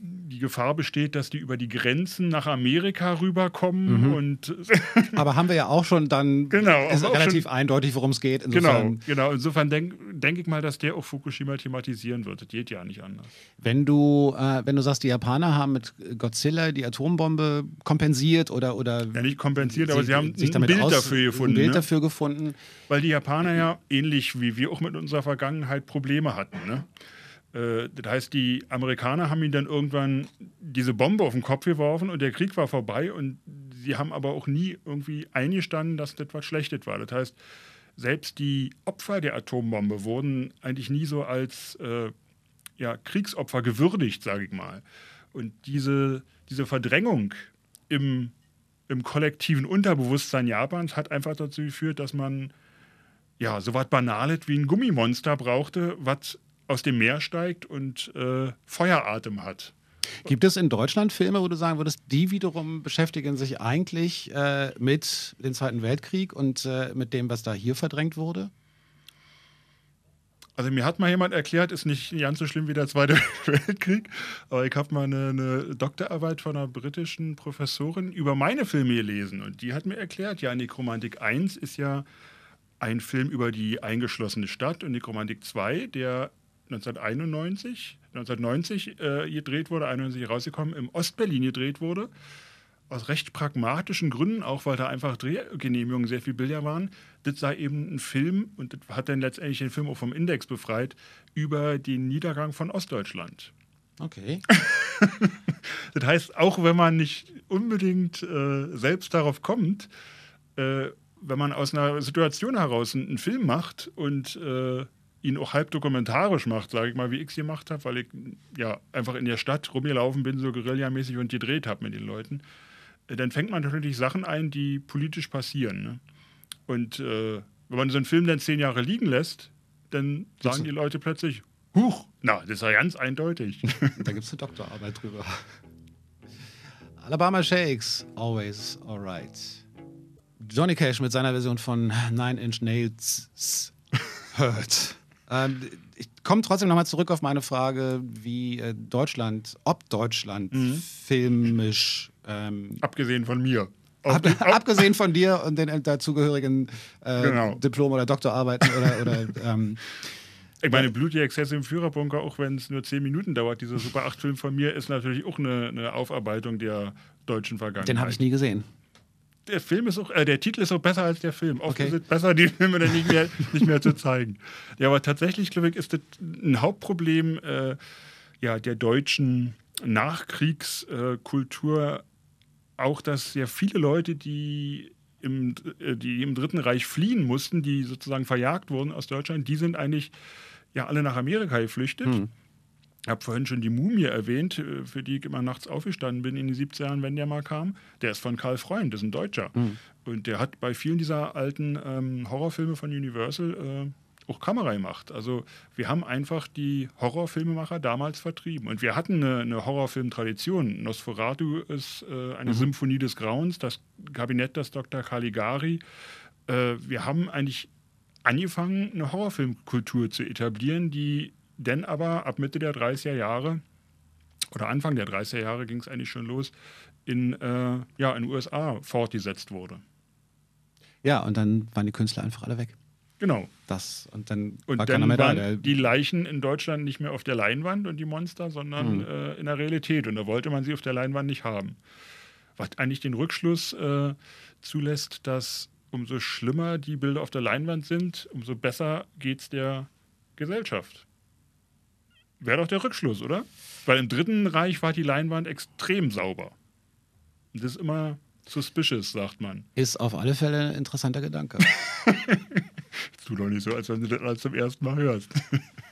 die Gefahr besteht, dass die über die Grenzen nach Amerika rüberkommen und Aber haben wir ja auch schon dann. Genau, Ist relativ schon- eindeutig, worum es geht. genau, Insofern, genau. Insofern denke denk ich mal, dass der auch Fukushima thematisieren wird. Das geht ja nicht anders. Wenn du, äh, wenn du sagst, die Japaner haben mit Godzilla die Atombombe kompensiert oder. oder Ja, nicht kompensiert, aber sie haben sich ein damit Bild aus- dafür gefunden. Ein Bild ne? dafür gefunden. Weil die Japaner ja ähnlich wie wir auch mit unserer Vergangenheit Probleme hatten. Ne? Äh, Das heißt, die Amerikaner haben ihnen dann irgendwann diese Bombe auf den Kopf geworfen und der Krieg war vorbei und sie haben aber auch nie irgendwie eingestanden, dass das was Schlechtes war. Das heißt, selbst die Opfer der Atombombe wurden eigentlich nie so als äh, ja, Kriegsopfer gewürdigt, sage ich mal. Und diese, diese Verdrängung im, im kollektiven Unterbewusstsein Japans hat einfach dazu geführt, dass man ja, so was Banales wie ein Gummimonster brauchte, was aus dem Meer steigt und äh, Feueratem hat. Gibt es in Deutschland Filme, wo du sagen würdest, die wiederum beschäftigen sich eigentlich äh, mit dem Zweiten Weltkrieg und äh, mit dem, was da hier verdrängt wurde? Also mir hat mal jemand erklärt, ist nicht ganz so schlimm wie der Zweite Weltkrieg, aber ich habe mal eine, eine Doktorarbeit von einer britischen Professorin über meine Filme gelesen und die hat mir erklärt, ja, Nekromantik 1 ist ja ein Film über die eingeschlossene Stadt und Nekromantik 2, der 1991, 1990 äh, gedreht wurde, 91 rausgekommen, im Ostberlin gedreht wurde. aus recht pragmatischen Gründen, auch weil da einfach Drehgenehmigungen sehr viel billiger waren, das sei eben ein Film, und das hat dann letztendlich den Film auch vom Index befreit, über den Niedergang von Ostdeutschland. Okay. das heißt, auch wenn man nicht unbedingt äh, selbst darauf kommt, äh, wenn man aus einer Situation heraus einen, einen Film macht und äh, ihn auch halb dokumentarisch macht, sage ich mal, wie ich es gemacht habe, weil ich ja einfach in der Stadt rumgelaufen bin, so guerillamäßig und gedreht habe mit den Leuten, äh, dann fängt man natürlich Sachen ein, die politisch passieren. Ne? Und äh, wenn man so einen Film dann zehn Jahre liegen lässt, dann sagen die Leute plötzlich, Huch, na, das ist ja ganz eindeutig. da gibt es eine Doktorarbeit drüber. Alabama Shakes, always alright. Johnny Cash mit seiner Version von Nine Inch Nails hört. Ähm, ich komme trotzdem nochmal zurück auf meine Frage, wie äh, Deutschland, ob Deutschland mhm. filmisch. Ähm, Abgesehen von mir. Ab, abgesehen von dir und den dazugehörigen äh, genau. Diplom- oder Doktorarbeiten oder. oder ähm, ich meine, Blut Exzesse im Führerbunker, auch wenn es nur zehn Minuten dauert, dieser Super 8-Film von mir, ist natürlich auch eine, eine Aufarbeitung der deutschen Vergangenheit. Den habe ich nie gesehen der Film ist auch, äh, der Titel ist auch besser als der Film. Oft okay. ist es besser, die Filme dann nicht mehr, nicht mehr zu zeigen. Ja, aber tatsächlich, glaube ich, ist das ein Hauptproblem äh, ja, der deutschen Nachkriegskultur. Auch, dass sehr viele Leute, die im, äh, die im Dritten Reich fliehen mussten, die sozusagen verjagt wurden aus Deutschland, die sind eigentlich ja alle nach Amerika geflüchtet. Hm. Ich habe vorhin schon die Mumie erwähnt, äh, für die ich immer nachts aufgestanden bin in den 70er Jahren, wenn der mal kam. Der ist von Karl Freund, das ist ein Deutscher. Mhm. Und der hat bei vielen dieser alten ähm, Horrorfilme von Universal äh, auch Kamera gemacht. Also wir haben einfach die Horrorfilmemacher damals vertrieben. Und wir hatten eine, eine Horrorfilmtradition. Nosferatu ist äh, eine mhm. Symphonie des Grauens, das Kabinett des Dr. Caligari. Äh, wir haben eigentlich angefangen, eine Horrorfilmkultur zu etablieren, die denn aber ab Mitte der 30er Jahre oder Anfang der 30er Jahre ging es eigentlich schon los, in, äh, ja, in den USA fortgesetzt wurde. Ja, und dann waren die Künstler einfach alle weg. Genau. Das, und dann und war dann mehr waren da. die Leichen in Deutschland nicht mehr auf der Leinwand und die Monster, sondern mhm. äh, in der Realität. Und da wollte man sie auf der Leinwand nicht haben. Was eigentlich den Rückschluss äh, zulässt, dass umso schlimmer die Bilder auf der Leinwand sind, umso besser geht es der Gesellschaft. Wäre doch der Rückschluss, oder? Weil im Dritten Reich war die Leinwand extrem sauber. Und das ist immer suspicious, sagt man. Ist auf alle Fälle ein interessanter Gedanke. tu doch nicht so, als wenn du das zum ersten Mal hörst.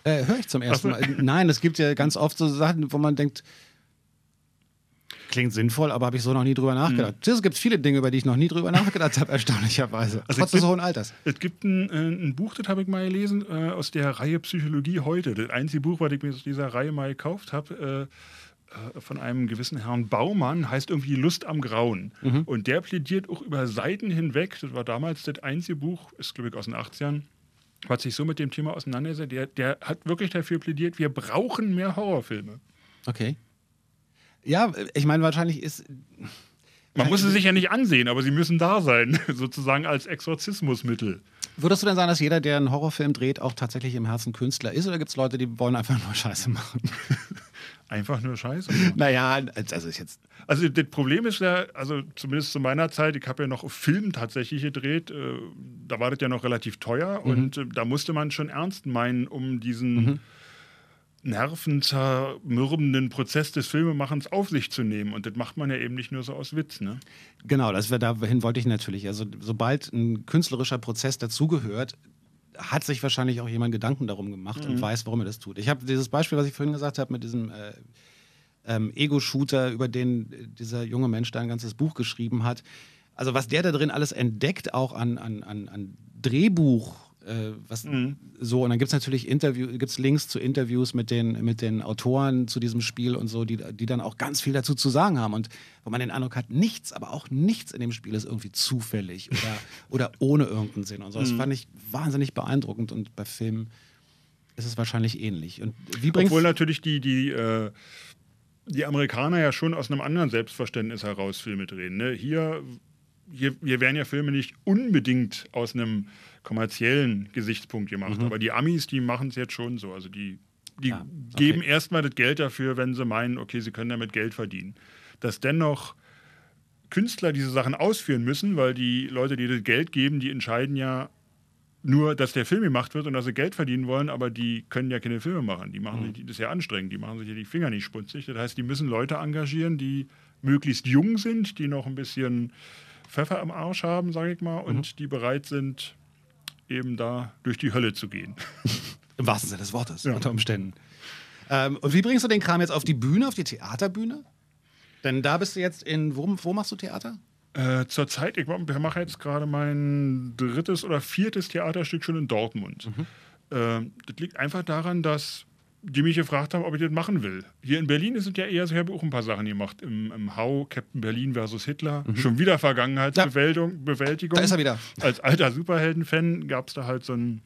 Äh, Höre ich zum ersten Mal. Nein, es gibt ja ganz oft so Sachen, wo man denkt, Klingt sinnvoll, aber habe ich so noch nie drüber nachgedacht. Mhm. Es gibt viele Dinge, über die ich noch nie drüber nachgedacht habe, erstaunlicherweise. Also Trotz des hohen Alters. Es gibt ein, äh, ein Buch, das habe ich mal gelesen, äh, aus der Reihe Psychologie heute. Das einzige Buch, was ich mir aus dieser Reihe mal gekauft habe. Äh, von einem gewissen Herrn Baumann, heißt irgendwie Lust am Grauen. Mhm. Und der plädiert auch über Seiten hinweg, das war damals das einzige Buch, ist glaube ich aus den 80ern, was sich so mit dem Thema auseinandersetzt, der, der hat wirklich dafür plädiert, wir brauchen mehr Horrorfilme. Okay. Ja, ich meine, wahrscheinlich ist. Man muss sie sich ja nicht ansehen, aber sie müssen da sein, sozusagen als Exorzismusmittel. Würdest du denn sagen, dass jeder, der einen Horrorfilm dreht, auch tatsächlich im Herzen Künstler ist? Oder gibt es Leute, die wollen einfach nur Scheiße machen? einfach nur Scheiße? Naja, also ist jetzt. Also das Problem ist ja, also zumindest zu meiner Zeit, ich habe ja noch Film tatsächlich gedreht, äh, da war das ja noch relativ teuer mhm. und äh, da musste man schon ernst meinen, um diesen. Mhm nervenzermürbenden Prozess des Filmemachens auf sich zu nehmen. Und das macht man ja eben nicht nur so aus Witz. Ne? Genau, das, dahin wollte ich natürlich. Also sobald ein künstlerischer Prozess dazugehört, hat sich wahrscheinlich auch jemand Gedanken darum gemacht mhm. und weiß, warum er das tut. Ich habe dieses Beispiel, was ich vorhin gesagt habe, mit diesem äh, ähm, Ego-Shooter, über den dieser junge Mensch da ein ganzes Buch geschrieben hat. Also was der da drin alles entdeckt, auch an, an, an, an Drehbuch äh, was mhm. so und dann gibt es natürlich Interview, gibt's Links zu Interviews mit den, mit den Autoren zu diesem Spiel und so, die, die dann auch ganz viel dazu zu sagen haben und wo man den Eindruck hat, nichts, aber auch nichts in dem Spiel ist irgendwie zufällig oder, oder ohne irgendeinen Sinn und so. Das mhm. fand ich wahnsinnig beeindruckend und bei Filmen ist es wahrscheinlich ähnlich. Und wie Obwohl natürlich die, die äh die Amerikaner ja schon aus einem anderen Selbstverständnis heraus Filme drehen. Ne? Hier, hier, hier werden ja Filme nicht unbedingt aus einem kommerziellen Gesichtspunkt gemacht. Mhm. Aber die Amis, die machen es jetzt schon so. Also die, die ja, okay. geben erstmal das Geld dafür, wenn sie meinen, okay, sie können damit Geld verdienen. Dass dennoch Künstler diese Sachen ausführen müssen, weil die Leute, die das Geld geben, die entscheiden ja nur, dass der Film gemacht wird und dass sie Geld verdienen wollen, aber die können ja keine Filme machen. Die machen Mhm. sich, das ist ja anstrengend, die machen sich ja die Finger nicht schmutzig. Das heißt, die müssen Leute engagieren, die möglichst jung sind, die noch ein bisschen Pfeffer am Arsch haben, sage ich mal, und Mhm. die bereit sind, eben da durch die Hölle zu gehen. Im wahrsten Sinne des Wortes, Ja. unter Umständen. Ähm, und wie bringst du den Kram jetzt auf die Bühne, auf die Theaterbühne? Denn da bist du jetzt in, wo, wo machst du Theater? Äh, Zurzeit, ich mache jetzt gerade mein drittes oder viertes Theaterstück schon in Dortmund. Äh, das liegt einfach daran, dass die mich gefragt haben, ob ich das machen will. Hier in Berlin sind ja eher so, ich habe auch ein paar Sachen gemacht. Im, im Hau, Captain Berlin versus Hitler. Schon wieder Vergangenheitsbewältigung. Bewältigung. Da ist er wieder. Als alter Superhelden-Fan gab es da halt so ein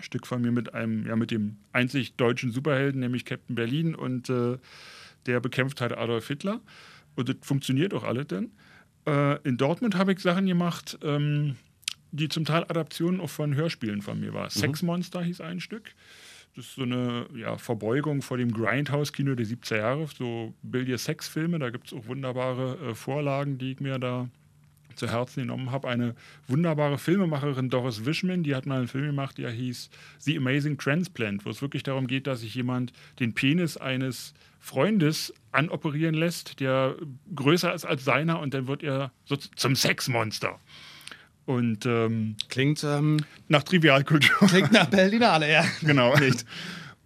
Stück von mir mit einem, ja, mit dem einzig deutschen Superhelden, nämlich Captain Berlin und äh, der bekämpft halt Adolf Hitler. Und das funktioniert auch alles dann. Äh, in Dortmund habe ich Sachen gemacht, ähm, die zum Teil Adaptionen auch von Hörspielen von mir war. Sex Monster hieß ein Stück. Das ist so eine ja, Verbeugung vor dem Grindhouse-Kino der 70er Jahre, so Bill Sex-Filme. Da gibt es auch wunderbare äh, Vorlagen, die ich mir da zu Herzen genommen habe. Eine wunderbare Filmemacherin, Doris Wishman, die hat mal einen Film gemacht, der hieß The Amazing Transplant, wo es wirklich darum geht, dass sich jemand den Penis eines Freundes anoperieren lässt, der größer ist als seiner und dann wird er so zum Sexmonster. Und ähm, Klingt, ähm, nach Trivialkultur. klingt nach Berlinale, ja. genau.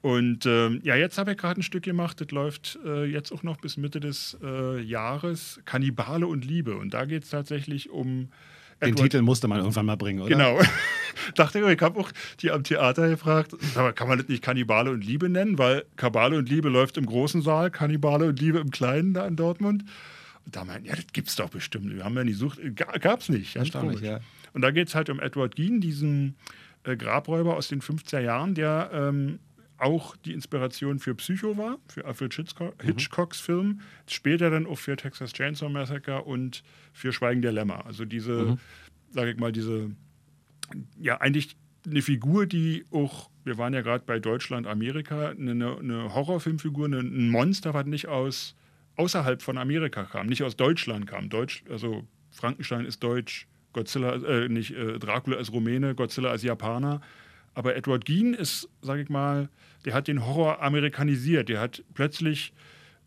Und ähm, ja, jetzt habe ich gerade ein Stück gemacht, das läuft äh, jetzt auch noch bis Mitte des äh, Jahres, Kannibale und Liebe. Und da geht es tatsächlich um Den Edward- Titel musste man irgendwann mal bringen, oder? Genau. Dachte ich, ich habe auch die am Theater gefragt, mal, kann man das nicht Kannibale und Liebe nennen? Weil Kabale und Liebe läuft im großen Saal, Kannibale und Liebe im kleinen da in Dortmund. Und da meinten, ja, das gibt's doch bestimmt. Wir haben ja nicht gesucht, Ga- gab's nicht. Ganz komisch. ja. Und da geht es halt um Edward Gein, diesen äh, Grabräuber aus den 50er Jahren, der ähm, auch die Inspiration für Psycho war, für Alfred Hitchcock, Hitchcocks Film, später dann auch für Texas Chainsaw Massacre und für Schweigen der Lämmer. Also diese, sage ich mal, diese, ja, eigentlich eine Figur, die auch, wir waren ja gerade bei Deutschland, Amerika, eine, eine Horrorfilmfigur, eine, ein Monster, was nicht aus außerhalb von Amerika kam, nicht aus Deutschland kam. Deutsch, also Frankenstein ist deutsch, Godzilla, äh, nicht äh, Dracula ist Rumäne, Godzilla ist Japaner. Aber Edward Gein ist, sage ich mal, der hat den Horror amerikanisiert. Der hat plötzlich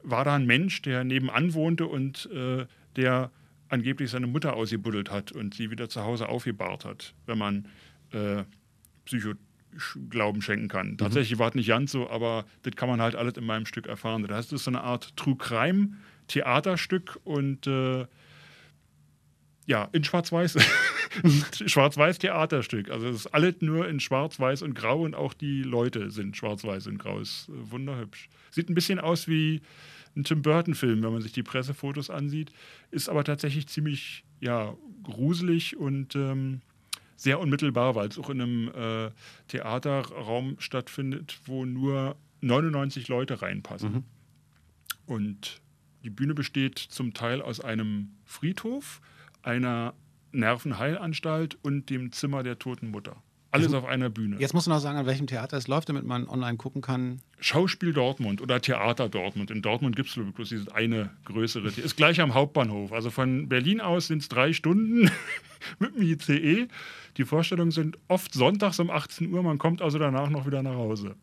war da ein Mensch, der nebenan wohnte und äh, der angeblich seine Mutter ausgebuddelt hat und sie wieder zu Hause aufgebahrt hat, wenn man äh, Psycho-Glauben schenken kann. Tatsächlich war es nicht ganz so, aber das kann man halt alles in meinem Stück erfahren. Das heißt, es ist so eine Art True Crime-Theaterstück und äh, ja, in Schwarz-Weiß. Schwarz-Weiß-Theaterstück. Also es ist alles nur in Schwarz-Weiß und Grau und auch die Leute sind Schwarz-Weiß und Grau. Ist äh, wunderhübsch. Sieht ein bisschen aus wie ein Tim Burton-Film, wenn man sich die Pressefotos ansieht. Ist aber tatsächlich ziemlich ja, gruselig und ähm, sehr unmittelbar, weil es auch in einem äh, Theaterraum stattfindet, wo nur 99 Leute reinpassen. Und die Bühne besteht zum Teil aus einem Friedhof, einer Nervenheilanstalt und dem Zimmer der toten Mutter. Alles auf einer Bühne. Jetzt musst du noch sagen, an welchem Theater es läuft, damit man online gucken kann. Schauspiel Dortmund oder Theater Dortmund. In Dortmund gibt es bloß dieses eine größere. The- Ist gleich am Hauptbahnhof. Also von Berlin aus sind es drei Stunden mit dem ICE. Die Vorstellungen sind oft sonntags um 18 Uhr. Man kommt also danach noch wieder nach Hause.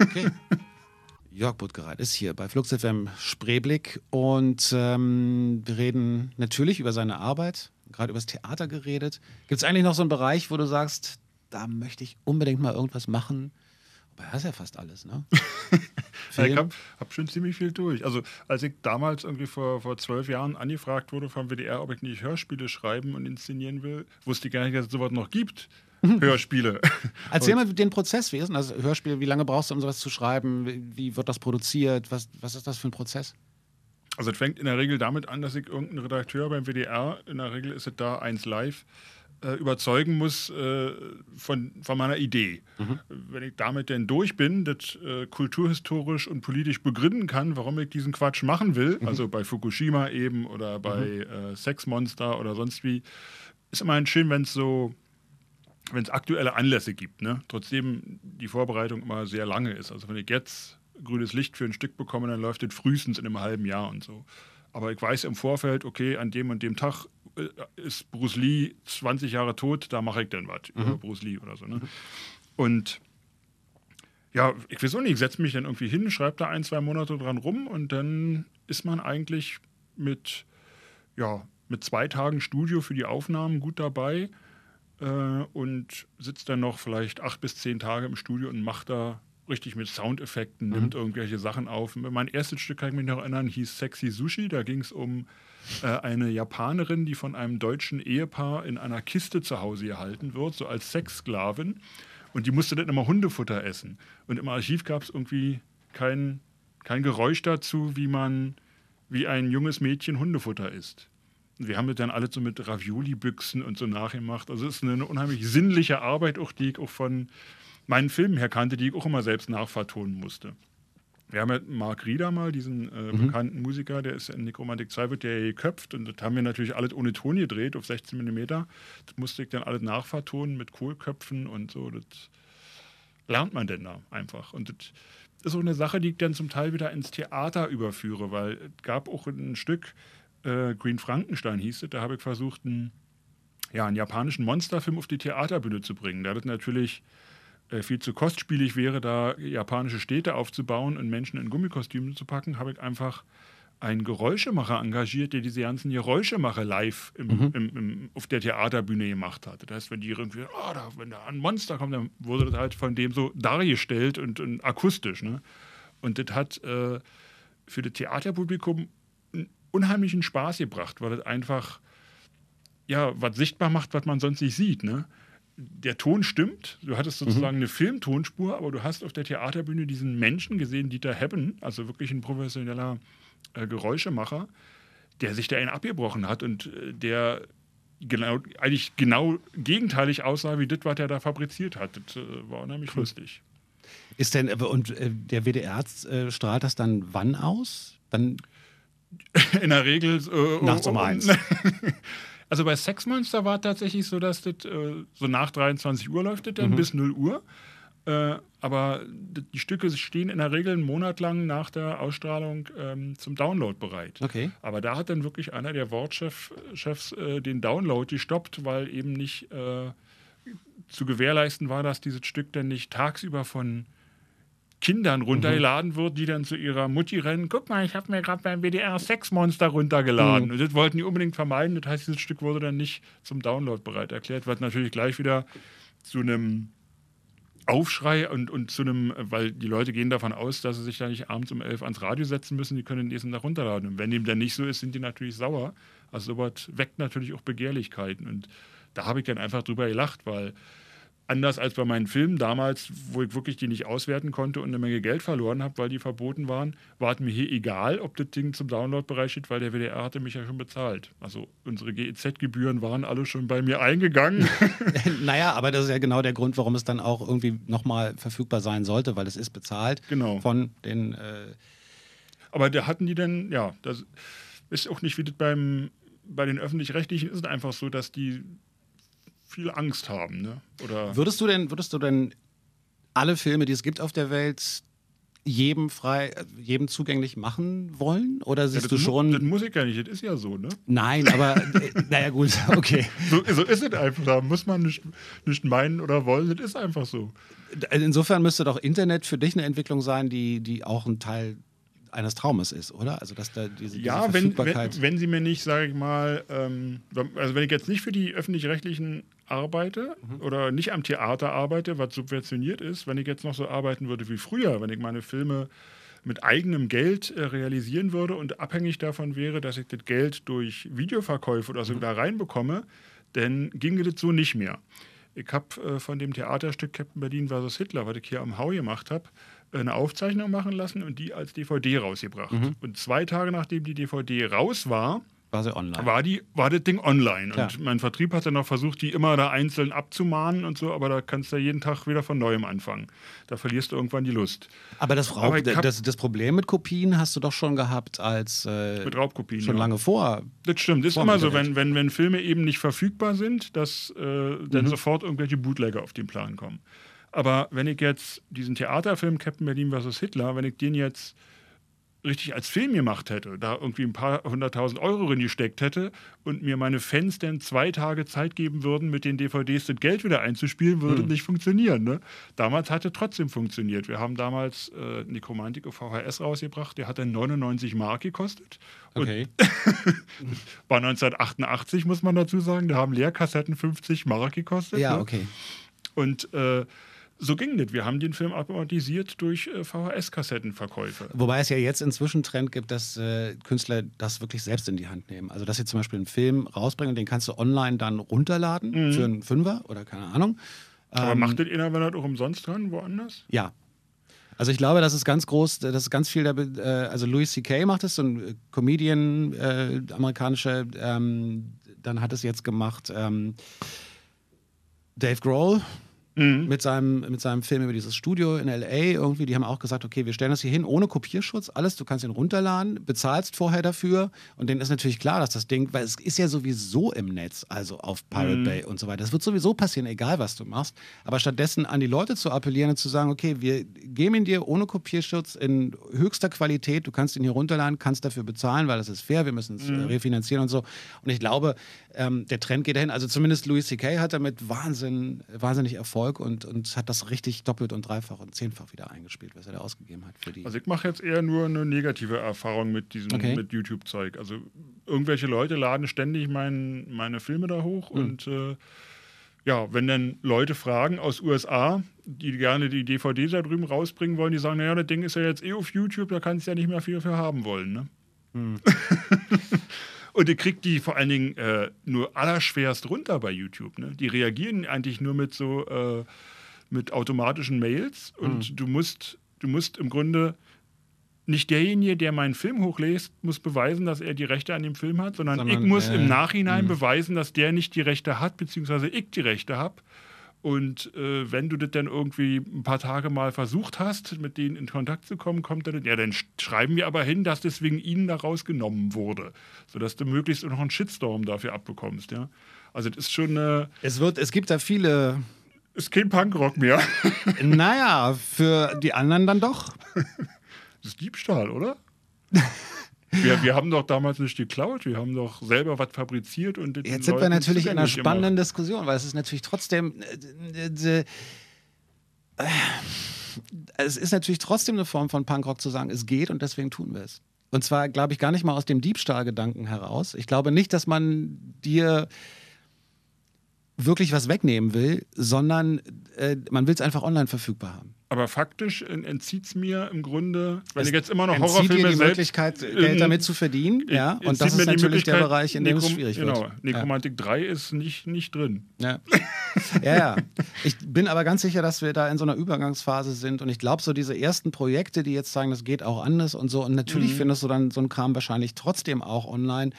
Okay. Jörg Buttgereit ist hier bei Flux FM Spreeblick und ähm, wir reden natürlich über seine Arbeit, gerade über das Theater geredet. Gibt es eigentlich noch so einen Bereich, wo du sagst, da möchte ich unbedingt mal irgendwas machen? Aber das ist ja fast alles, ne? Ja, ich habe hab schon ziemlich viel durch. Also als ich damals irgendwie vor, vor zwölf Jahren angefragt wurde vom WDR, ob ich nicht Hörspiele schreiben und inszenieren will, wusste ich gar nicht, dass es sowas noch gibt. Hörspiele. Erzähl mal den Prozess, wie ist denn das Hörspiel? Wie lange brauchst du, um sowas zu schreiben? Wie, wie wird das produziert? Was, was ist das für ein Prozess? Also es fängt in der Regel damit an, dass ich irgendeinen Redakteur beim WDR, in der Regel ist es da eins live, äh, überzeugen muss äh, von, von meiner Idee. Wenn ich damit denn durch bin, das äh, kulturhistorisch und politisch begründen kann, warum ich diesen Quatsch machen will, also bei Fukushima eben oder bei äh, Sex Monster oder sonst wie, ist immerhin schön, wenn es so wenn es aktuelle Anlässe gibt, ne? trotzdem die Vorbereitung immer sehr lange ist. Also wenn ich jetzt grünes Licht für ein Stück bekomme, dann läuft das frühestens in einem halben Jahr und so. Aber ich weiß im Vorfeld, okay, an dem und dem Tag äh, ist Bruce Lee 20 Jahre tot, da mache ich dann was mhm. über Bruce Lee oder so. Ne? Und ja, ich weiß auch nicht, ich setze mich dann irgendwie hin, schreibe da ein, zwei Monate dran rum und dann ist man eigentlich mit, ja, mit zwei Tagen Studio für die Aufnahmen gut dabei äh, und sitzt dann noch vielleicht acht bis zehn Tage im Studio und macht da richtig mit Soundeffekten, mhm. nimmt irgendwelche Sachen auf. Mein erstes Stück kann ich mich noch erinnern, hieß Sexy Sushi. Da ging es um äh, eine Japanerin, die von einem deutschen Ehepaar in einer Kiste zu Hause gehalten wird, so als Sexsklavin. Und die musste dann immer Hundefutter essen. Und im Archiv gab es irgendwie kein, kein Geräusch dazu, wie man, wie ein junges Mädchen Hundefutter isst. Und wir haben das dann alle so mit Ravioli-Büchsen und so nachgemacht. Also es ist eine unheimlich sinnliche Arbeit, auch die ich auch von meinen Filmen her kannte, die ich auch immer selbst nachvertonen musste. Wir haben ja Mark Rieder mal, diesen äh, mhm. bekannten Musiker, der ist in Nekromantik 2, wird der geköpft und das haben wir natürlich alles ohne Ton gedreht, auf 16 mm. Das musste ich dann alles nachvertonen mit Kohlköpfen und so. Das lernt man denn da einfach. Und das ist auch eine Sache, die ich dann zum Teil wieder ins Theater überführe, weil es gab auch ein Stück, äh, Green Frankenstein hieß es, da habe ich versucht, einen, ja, einen japanischen Monsterfilm auf die Theaterbühne zu bringen. Da das natürlich viel zu kostspielig wäre, da japanische Städte aufzubauen und Menschen in Gummikostüme zu packen, habe ich einfach einen Geräuschemacher engagiert, der diese ganzen Geräuschemacher live im, mhm. im, im, auf der Theaterbühne gemacht hat. Das heißt, wenn die irgendwie, oh, da, wenn da ein Monster kommt, dann wurde das halt von dem so dargestellt und, und akustisch. Ne? Und das hat äh, für das Theaterpublikum einen unheimlichen Spaß gebracht, weil das einfach ja, was sichtbar macht, was man sonst nicht sieht. Ne? Der Ton stimmt. Du hattest mhm. sozusagen mhm. eine Filmtonspur, aber du hast auf der Theaterbühne diesen Menschen gesehen, Dieter Hebben, also wirklich ein professioneller äh, Geräuschemacher, der sich da einen abgebrochen hat und äh, der genau, eigentlich genau gegenteilig aussah, wie das, was er da fabriziert hat. Das äh, war nämlich cool. lustig. Ist denn, und äh, der WDR äh, strahlt das dann wann aus? Dann in der Regel äh, nachts um eins. Also bei Sex Monster war es tatsächlich so, dass das äh, so nach 23 Uhr läuft das dann mhm. bis 0 Uhr. Äh, aber die Stücke stehen in der Regel einen Monat lang nach der Ausstrahlung ähm, zum Download bereit. Okay. Aber da hat dann wirklich einer der Wortchefs äh, den Download gestoppt, weil eben nicht äh, zu gewährleisten war, dass dieses Stück dann nicht tagsüber von Kindern runtergeladen mhm. wird, die dann zu ihrer Mutti rennen. Guck mal, ich habe mir gerade beim WDR Sexmonster runtergeladen. Mhm. Und das wollten die unbedingt vermeiden. Das heißt, dieses Stück wurde dann nicht zum Download bereit erklärt, was natürlich gleich wieder zu einem Aufschrei und, und zu einem, weil die Leute gehen davon aus, dass sie sich da nicht abends um elf ans Radio setzen müssen, die können den nächsten Tag runterladen. Und wenn dem dann nicht so ist, sind die natürlich sauer. Also sowas weckt natürlich auch Begehrlichkeiten. Und da habe ich dann einfach drüber gelacht, weil anders als bei meinen Filmen damals, wo ich wirklich die nicht auswerten konnte und eine Menge Geld verloren habe, weil die verboten waren, war es mir hier egal, ob das Ding zum Download-Bereich steht, weil der WDR hatte mich ja schon bezahlt. Also unsere GEZ-Gebühren waren alle schon bei mir eingegangen. naja, aber das ist ja genau der Grund, warum es dann auch irgendwie nochmal verfügbar sein sollte, weil es ist bezahlt genau. von den. Äh aber da hatten die denn, ja, das ist auch nicht wie das beim, bei den öffentlich-rechtlichen ist es einfach so, dass die viel Angst haben. Ne? Oder würdest du denn, würdest du denn alle Filme, die es gibt auf der Welt, jedem frei, jedem zugänglich machen wollen? Oder siehst ja, du schon. das muss ich ja nicht, das ist ja so, ne? Nein, aber äh, naja, gut, okay. So, so, ist es einfach, da muss man nicht, nicht meinen oder wollen, das ist einfach so. Insofern müsste doch Internet für dich eine Entwicklung sein, die, die auch ein Teil eines Traumes ist, oder? Also dass da diese, ja, diese Verfügbarkeit... wenn, wenn, wenn sie mir nicht, sage ich mal, ähm, also wenn ich jetzt nicht für die öffentlich-rechtlichen arbeite mhm. oder nicht am Theater arbeite, was subventioniert ist, wenn ich jetzt noch so arbeiten würde wie früher, wenn ich meine Filme mit eigenem Geld äh, realisieren würde und abhängig davon wäre, dass ich das Geld durch Videoverkäufe oder so mhm. da reinbekomme, dann ginge das so nicht mehr. Ich habe äh, von dem Theaterstück Captain Berlin vs. Hitler, was ich hier am Hau gemacht habe, eine Aufzeichnung machen lassen und die als DVD rausgebracht. Mhm. Und zwei Tage nachdem die DVD raus war, war sie online. War, die, war das Ding online. Klar. Und mein Vertrieb hat dann noch versucht, die immer da einzeln abzumahnen und so, aber da kannst du ja jeden Tag wieder von neuem anfangen. Da verlierst du irgendwann die Lust. Aber das, Raub, aber das, das, Problem mit Kopien hast du doch schon gehabt als äh, mit Raubkopien. Schon ja. lange vor. Das stimmt. Das ist immer so, wenn, wenn, wenn Filme eben nicht verfügbar sind, dass äh, dann mhm. sofort irgendwelche Bootlegger auf den Plan kommen. Aber wenn ich jetzt diesen Theaterfilm Captain Berlin vs. Hitler, wenn ich den jetzt richtig als Film gemacht hätte, da irgendwie ein paar hunderttausend Euro drin gesteckt hätte und mir meine Fans dann zwei Tage Zeit geben würden, mit den DVDs das Geld wieder einzuspielen, würde Hm. nicht funktionieren. Ne? Damals hatte trotzdem funktioniert. Wir haben damals äh, Necromantic auf VHS rausgebracht, der hat dann 99 Mark gekostet. Okay. war 1988, muss man dazu sagen. Da haben Leerkassetten 50 Mark gekostet. Ja, ne? okay. Und äh, so ging das. Wir haben den Film automatisiert durch äh, VHS-Kassettenverkäufe. Wobei es ja jetzt inzwischen Trend gibt, dass äh, Künstler das wirklich selbst in die Hand nehmen. Also, dass sie zum Beispiel einen Film rausbringen, den kannst du online dann runterladen für einen Fünfer oder keine Ahnung. Aber Ähm, macht das einer, wenn das auch umsonst dran, woanders? Ja. Also ich glaube, das ist ganz groß, das ist ganz viel, der, äh, also Louis C.K. macht es, so ein äh, Comedian, äh, amerikanischer, ähm, dann hat es jetzt gemacht ähm, Dave Grohl mit, seinem, mit seinem Film über dieses Studio in L.A. irgendwie, die haben auch gesagt, okay, wir stellen das hier hin ohne Kopierschutz, alles, du kannst ihn runterladen, bezahlst vorher dafür. Und denen ist natürlich klar, dass das Ding, weil es ist ja sowieso im Netz, also auf Pirate Bay und so weiter, das wird sowieso passieren, egal was du machst, aber stattdessen an die Leute zu appellieren und zu sagen, okay, wir geben ihn dir ohne Kopierschutz in höchster Qualität, du kannst ihn hier runterladen, kannst dafür bezahlen, weil das ist fair, wir müssen es äh, refinanzieren und so. Und ich glaube, ähm, der Trend geht dahin, also zumindest Louis C.K. hat damit Wahnsinn, wahnsinnig Erfolg und, und hat das richtig doppelt und dreifach und zehnfach wieder eingespielt, was er da ausgegeben hat für die. Also ich mache jetzt eher nur eine negative Erfahrung mit diesem Okay. mit YouTube-Zeug. Also irgendwelche Leute laden ständig mein, meine Filme da hoch Hm. und äh, ja, wenn dann Leute fragen aus USA, die gerne die DVDs da drüben rausbringen wollen, die sagen, naja, das Ding ist ja jetzt eh auf YouTube, da kannst du ja nicht mehr viel für haben wollen. Ne? Hm. Und ihr kriegt die vor allen Dingen äh, nur allerschwerst runter bei YouTube. Ne? Die reagieren eigentlich nur mit so äh, mit automatischen Mails und Hm. du musst, du musst im Grunde nicht derjenige, der meinen Film hochlässt, muss beweisen, dass er die Rechte an dem Film hat, sondern, Sondern, ich muss äh, im Nachhinein beweisen, dass der nicht die Rechte hat, beziehungsweise ich die Rechte habe. Und äh, wenn du das dann irgendwie ein paar Tage mal versucht hast, mit denen in Kontakt zu kommen, kommt dann, ja, dann sch- schreiben wir aber hin, dass das wegen ihnen da rausgenommen wurde, sodass du möglichst noch einen Shitstorm dafür abbekommst. Ja? Also das ist schon, äh, es, wird, es gibt da viele, ist kein Punkrock mehr. naja, für die anderen dann doch. Das ist Diebstahl, oder? wir, wir haben doch damals nicht geklaut, wir haben doch selber was fabriziert und Jetzt sind wir Leuten natürlich in einer spannenden Diskussion, weil es ist natürlich trotzdem. Äh, äh, es ist natürlich trotzdem eine Form von Punkrock zu sagen, es geht und deswegen tun wir es. Und zwar, glaube ich, gar nicht mal aus dem Diebstahlgedanken heraus. Ich glaube nicht, dass man dir wirklich was wegnehmen will, sondern äh, man will es einfach online verfügbar haben. Aber faktisch entzieht es mir im Grunde, wenn Es ich jetzt immer noch entzieht Horrorfilme dir die selbst, Möglichkeit, Geld damit zu verdienen. Ja, und das ist natürlich der Bereich, in dem es Necrom- schwierig genau, wird. Ja. Necromantic 3 ist nicht, nicht drin. Ja. ja, ja. Ich bin aber ganz sicher, dass wir da in so einer Übergangsphase sind. Und ich glaube, so diese ersten Projekte, die jetzt sagen, das geht auch anders und so. Und natürlich findest du dann so einen Kram wahrscheinlich trotzdem auch online.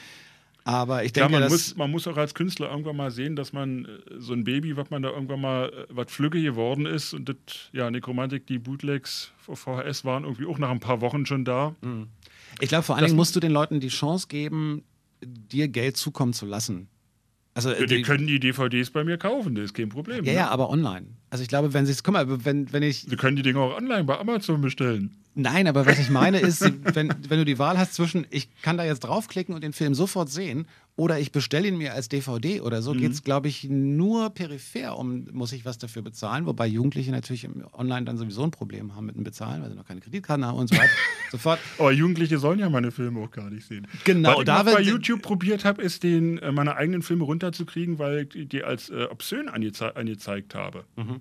Aber ich Klar, denke, man dass. muss, man muss auch als Künstler irgendwann mal sehen, dass man äh, so ein Baby, was man da irgendwann mal, äh, was Flügge geworden ist und das, ja, Necromantic, die Bootlegs auf VHS waren irgendwie auch nach ein paar Wochen schon da. Ich glaube, vor allen Dingen musst du den Leuten die Chance geben, dir Geld zukommen zu lassen. Also, Ja, die die, können die DVDs bei mir kaufen, das ist kein Problem. ja, ne? ja, aber online. Also ich glaube, wenn sie es, guck mal, wenn, wenn ich, Sie können die Dinger auch online bei Amazon bestellen. Nein, aber was ich meine ist, wenn, wenn du die Wahl hast zwischen, ich kann da jetzt draufklicken und den Film sofort sehen, oder ich bestelle ihn mir als DVD oder so, geht es, glaube ich, nur peripher um, muss ich was dafür bezahlen, wobei Jugendliche natürlich im online dann sowieso ein Problem haben mit dem Bezahlen, weil sie noch keine Kreditkarten haben und so weiter. Sofort. Aber Jugendliche sollen ja meine Filme auch gar nicht sehen. Genau, Was ich da noch bei YouTube probiert habe, ist, den, äh, meine eigenen Filme runterzukriegen, weil ich die als äh, obszön angeze angezeigt habe. Mhm.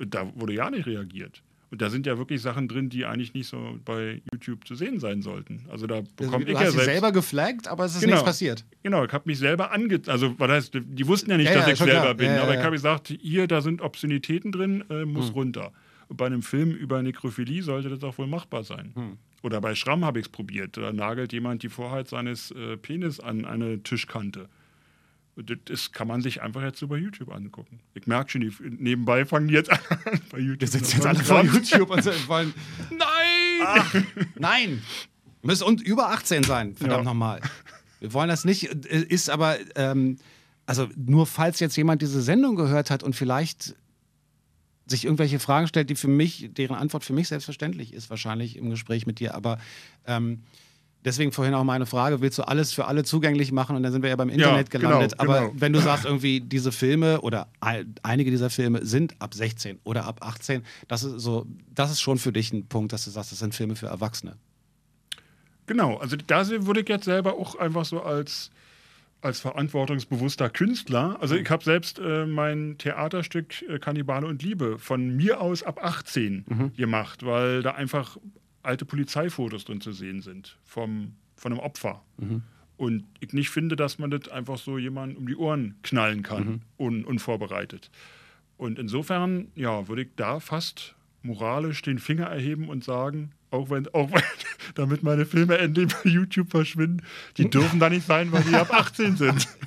Und da wurde ja nicht reagiert. Und da sind ja wirklich Sachen drin, die eigentlich nicht so bei YouTube zu sehen sein sollten. Also da bekomme du ich hast ja selbst. selber geflaggt, aber es ist Genau. nichts passiert. Genau, ich habe mich selber ange... Also, was heißt, die wussten ja nicht, Ja, dass ja, ich selber klar. bin. Ja, aber ich habe gesagt, hier, da sind Obszönitäten drin, äh, muss Hm. runter. Und bei einem Film über Nekrophilie sollte das auch wohl machbar sein. Hm. Oder bei Schramm habe ich es probiert. Da nagelt jemand die Vorhaut seines äh, Penis an eine Tischkante. Das kann man sich einfach jetzt so bei YouTube angucken. Ich merke schon, die, nebenbei fangen die jetzt an bei YouTube. Wir sitzen jetzt alle vor. YouTube und wollen. Nein! Nein! Muss und über 18 sein, verdammt Ja. nochmal. Wir wollen das nicht, äh, ist aber, ähm, also nur falls jetzt jemand diese Sendung gehört hat und vielleicht sich irgendwelche Fragen stellt, die für mich, deren Antwort für mich selbstverständlich ist, wahrscheinlich im Gespräch mit dir. Aber ähm, deswegen vorhin auch meine Frage, willst du alles für alle zugänglich machen? Und dann sind wir ja beim Internet genau, gelandet. Aber genau. wenn du sagst, irgendwie diese Filme oder ein- einige dieser Filme sind ab 16 oder ab 18, das ist so, das ist schon für dich ein Punkt, dass du sagst, das sind Filme für Erwachsene. Genau, also da würde ich jetzt selber auch einfach so als, als verantwortungsbewusster Künstler, also ich habe selbst äh, mein Theaterstück äh, Kannibale und Liebe von mir aus ab 18 gemacht, weil da einfach alte Polizeifotos drin zu sehen sind vom, von einem Opfer. Und ich nicht finde, dass man das einfach so jemanden um die Ohren knallen kann, un, unvorbereitet. Und insofern, ja, würde ich da fast moralisch den Finger erheben und sagen, auch wenn, auch wenn, damit meine Filme endlich bei YouTube verschwinden, die dürfen da nicht sein, weil die ab 18 sind.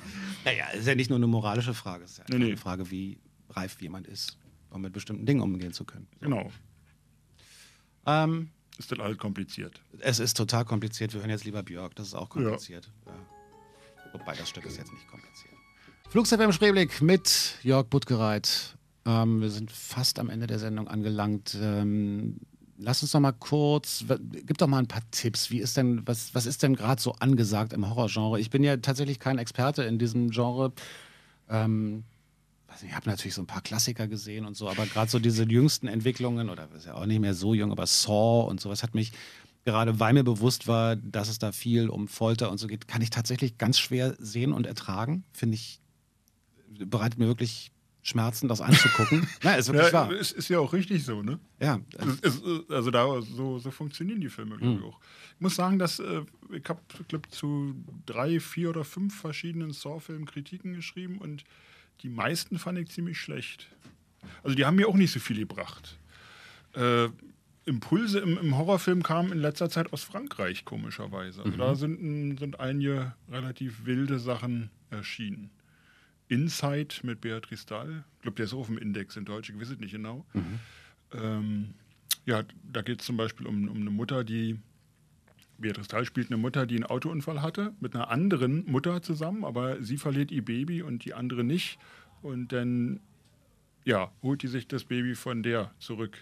Naja, ist ja nicht nur eine moralische Frage, es ist ja Nee, eine nee. Frage, wie reif jemand ist, um mit bestimmten Dingen umgehen zu können. Genau. Ähm, Ist das alles kompliziert. es ist total kompliziert. Wir hören jetzt lieber Björk, das ist auch kompliziert. Ja. Wobei das Stück ist jetzt nicht kompliziert. Flugzeug im Spreeblick mit Jörg Buttgereit. Ähm, wir sind fast am Ende der Sendung angelangt. Ähm, lass uns doch mal kurz, gib doch mal ein paar Tipps. Wie ist denn, was, was ist denn gerade so angesagt im Horrorgenre? Ich bin ja tatsächlich kein Experte in diesem Genre. Ähm, also ich habe natürlich so ein paar Klassiker gesehen und so, aber gerade so diese jüngsten Entwicklungen, oder ist ja auch nicht mehr so jung, aber Saw und sowas hat mich, gerade weil mir bewusst war, dass es da viel um Folter und so geht, kann ich tatsächlich ganz schwer sehen und ertragen. Finde ich, bereitet mir wirklich Schmerzen, das anzugucken. Nein, ist wirklich Ja, wahr. es ist ja auch richtig so, ne? Ja, ist, äh, also da so, so funktionieren die Filme, glaube ich auch. Ich muss sagen, dass äh, ich habe, glaube zu drei, vier oder fünf verschiedenen Saw-Filmen Kritiken geschrieben und die meisten fand ich ziemlich schlecht. Also die haben mir auch nicht so viel gebracht. Äh, Impulse im, im Horrorfilm kamen in letzter Zeit aus Frankreich, komischerweise. Also da sind, sind einige relativ wilde Sachen erschienen. Inside mit Beatrice Dahl. Ich glaube, der ist auch auf dem Index in Deutsch, ich weiß es nicht genau. Ähm, ja, da geht es zum Beispiel um, um eine Mutter, die, Beatrice Dahl spielt eine Mutter, die einen Autounfall hatte, mit einer anderen Mutter zusammen, aber sie verliert ihr Baby und die andere nicht. Und dann, ja, holt die sich das Baby von der zurück.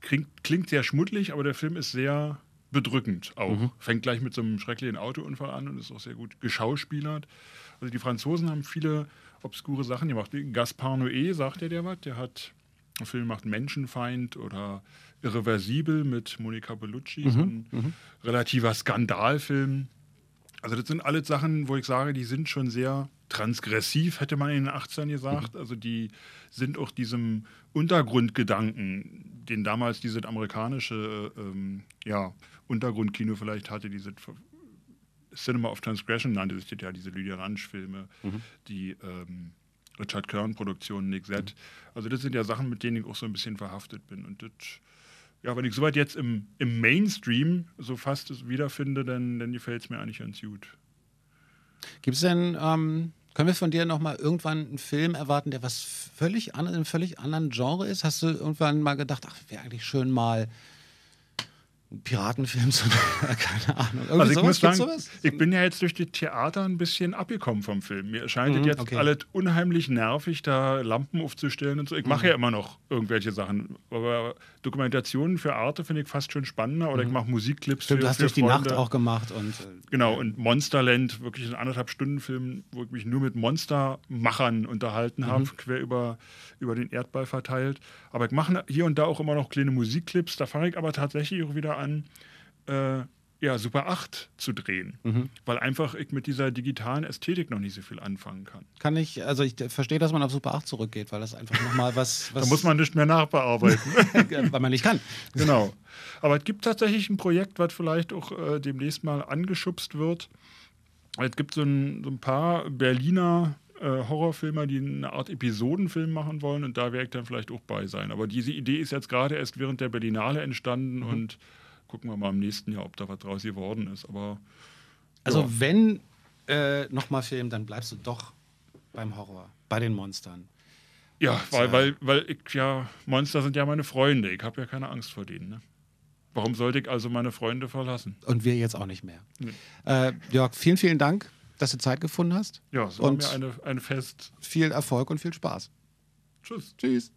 Klingt, klingt sehr schmuddelig, aber der Film ist sehr bedrückend auch. Fängt gleich mit so einem schrecklichen Autounfall an und ist auch sehr gut geschauspielert. Also die Franzosen haben viele obskure Sachen gemacht. Gaspar Noé, sagt der der was? Der hat einen Film gemacht Menschenfeind oder Irreversibel mit Monica Bellucci, so ein relativer Skandalfilm. Also das sind alles Sachen, wo ich sage, die sind schon sehr transgressiv, hätte man in den 80ern gesagt. Also die sind auch diesem Untergrundgedanken, den damals dieses amerikanische ähm, ja, Untergrundkino vielleicht hatte, diese Cinema of Transgression nannte sich das ja, diese Lydia Ranch-Filme, die ähm, Richard Kern-Produktionen, Nick Z. Also das sind ja Sachen, mit denen ich auch so ein bisschen verhaftet bin. Und das, ja, wenn ich soweit jetzt im, im Mainstream so fast es wiederfinde, dann, dann gefällt es mir eigentlich ganz gut. Gibt es denn, ähm, können wir von dir nochmal irgendwann einen Film erwarten, der was völlig an, in einem völlig anderen Genre ist? Hast du irgendwann mal gedacht, ach, wäre eigentlich schön mal Piratenfilm zu keine Ahnung. Irgendwie Also ich sowas? muss sagen, sowas? ich bin ja jetzt durch die Theater ein bisschen abgekommen vom Film. Mir erscheint es jetzt Mhm, okay. alles unheimlich nervig, da Lampen aufzustellen und so. Ich Mhm. mache ja immer noch irgendwelche Sachen. Aber Dokumentationen für Arte finde ich fast schon spannender. Oder ich mache Musikclips Mhm. Stimmt, für, du hast für durch die. Nacht auch gemacht und äh, Genau, und Monsterland, wirklich ein anderthalb Stunden Film, wo ich mich nur mit Monstermachern unterhalten habe, quer über, über den Erdball verteilt. Aber ich mache hier und da auch immer noch kleine Musikclips. Da fange ich aber tatsächlich auch wieder an, äh, ja, Super 8 zu drehen. Weil einfach ich mit dieser digitalen Ästhetik noch nicht so viel anfangen kann. kann ich, also ich verstehe, dass man auf Super 8 zurückgeht, weil das einfach nochmal was, was Da muss man nicht mehr nachbearbeiten. weil man nicht kann. genau. Aber es gibt tatsächlich ein Projekt, was vielleicht auch äh, demnächst mal angeschubst wird. Es gibt so ein, so ein paar Berliner äh, Horrorfilmer, die eine Art Episodenfilm machen wollen und da werde ich dann vielleicht auch bei sein. Aber diese Idee ist jetzt gerade erst während der Berlinale entstanden und gucken wir mal im nächsten Jahr, ob da was draus geworden ist. Aber Also Ja. wenn äh, nochmal Film, dann bleibst du doch beim Horror, bei den Monstern. ja, weil, äh, weil, weil ich ja, Monster sind ja meine Freunde. Ich habe ja keine Angst vor denen. Ne? Warum sollte ich also meine Freunde verlassen? Und wir jetzt auch nicht mehr. Nee. Äh, Jörg, vielen, vielen Dank, dass du Zeit gefunden hast. Ja, es war Und- mir eine, ein Fest. Viel Erfolg und viel Spaß. Tschüss. Tschüss.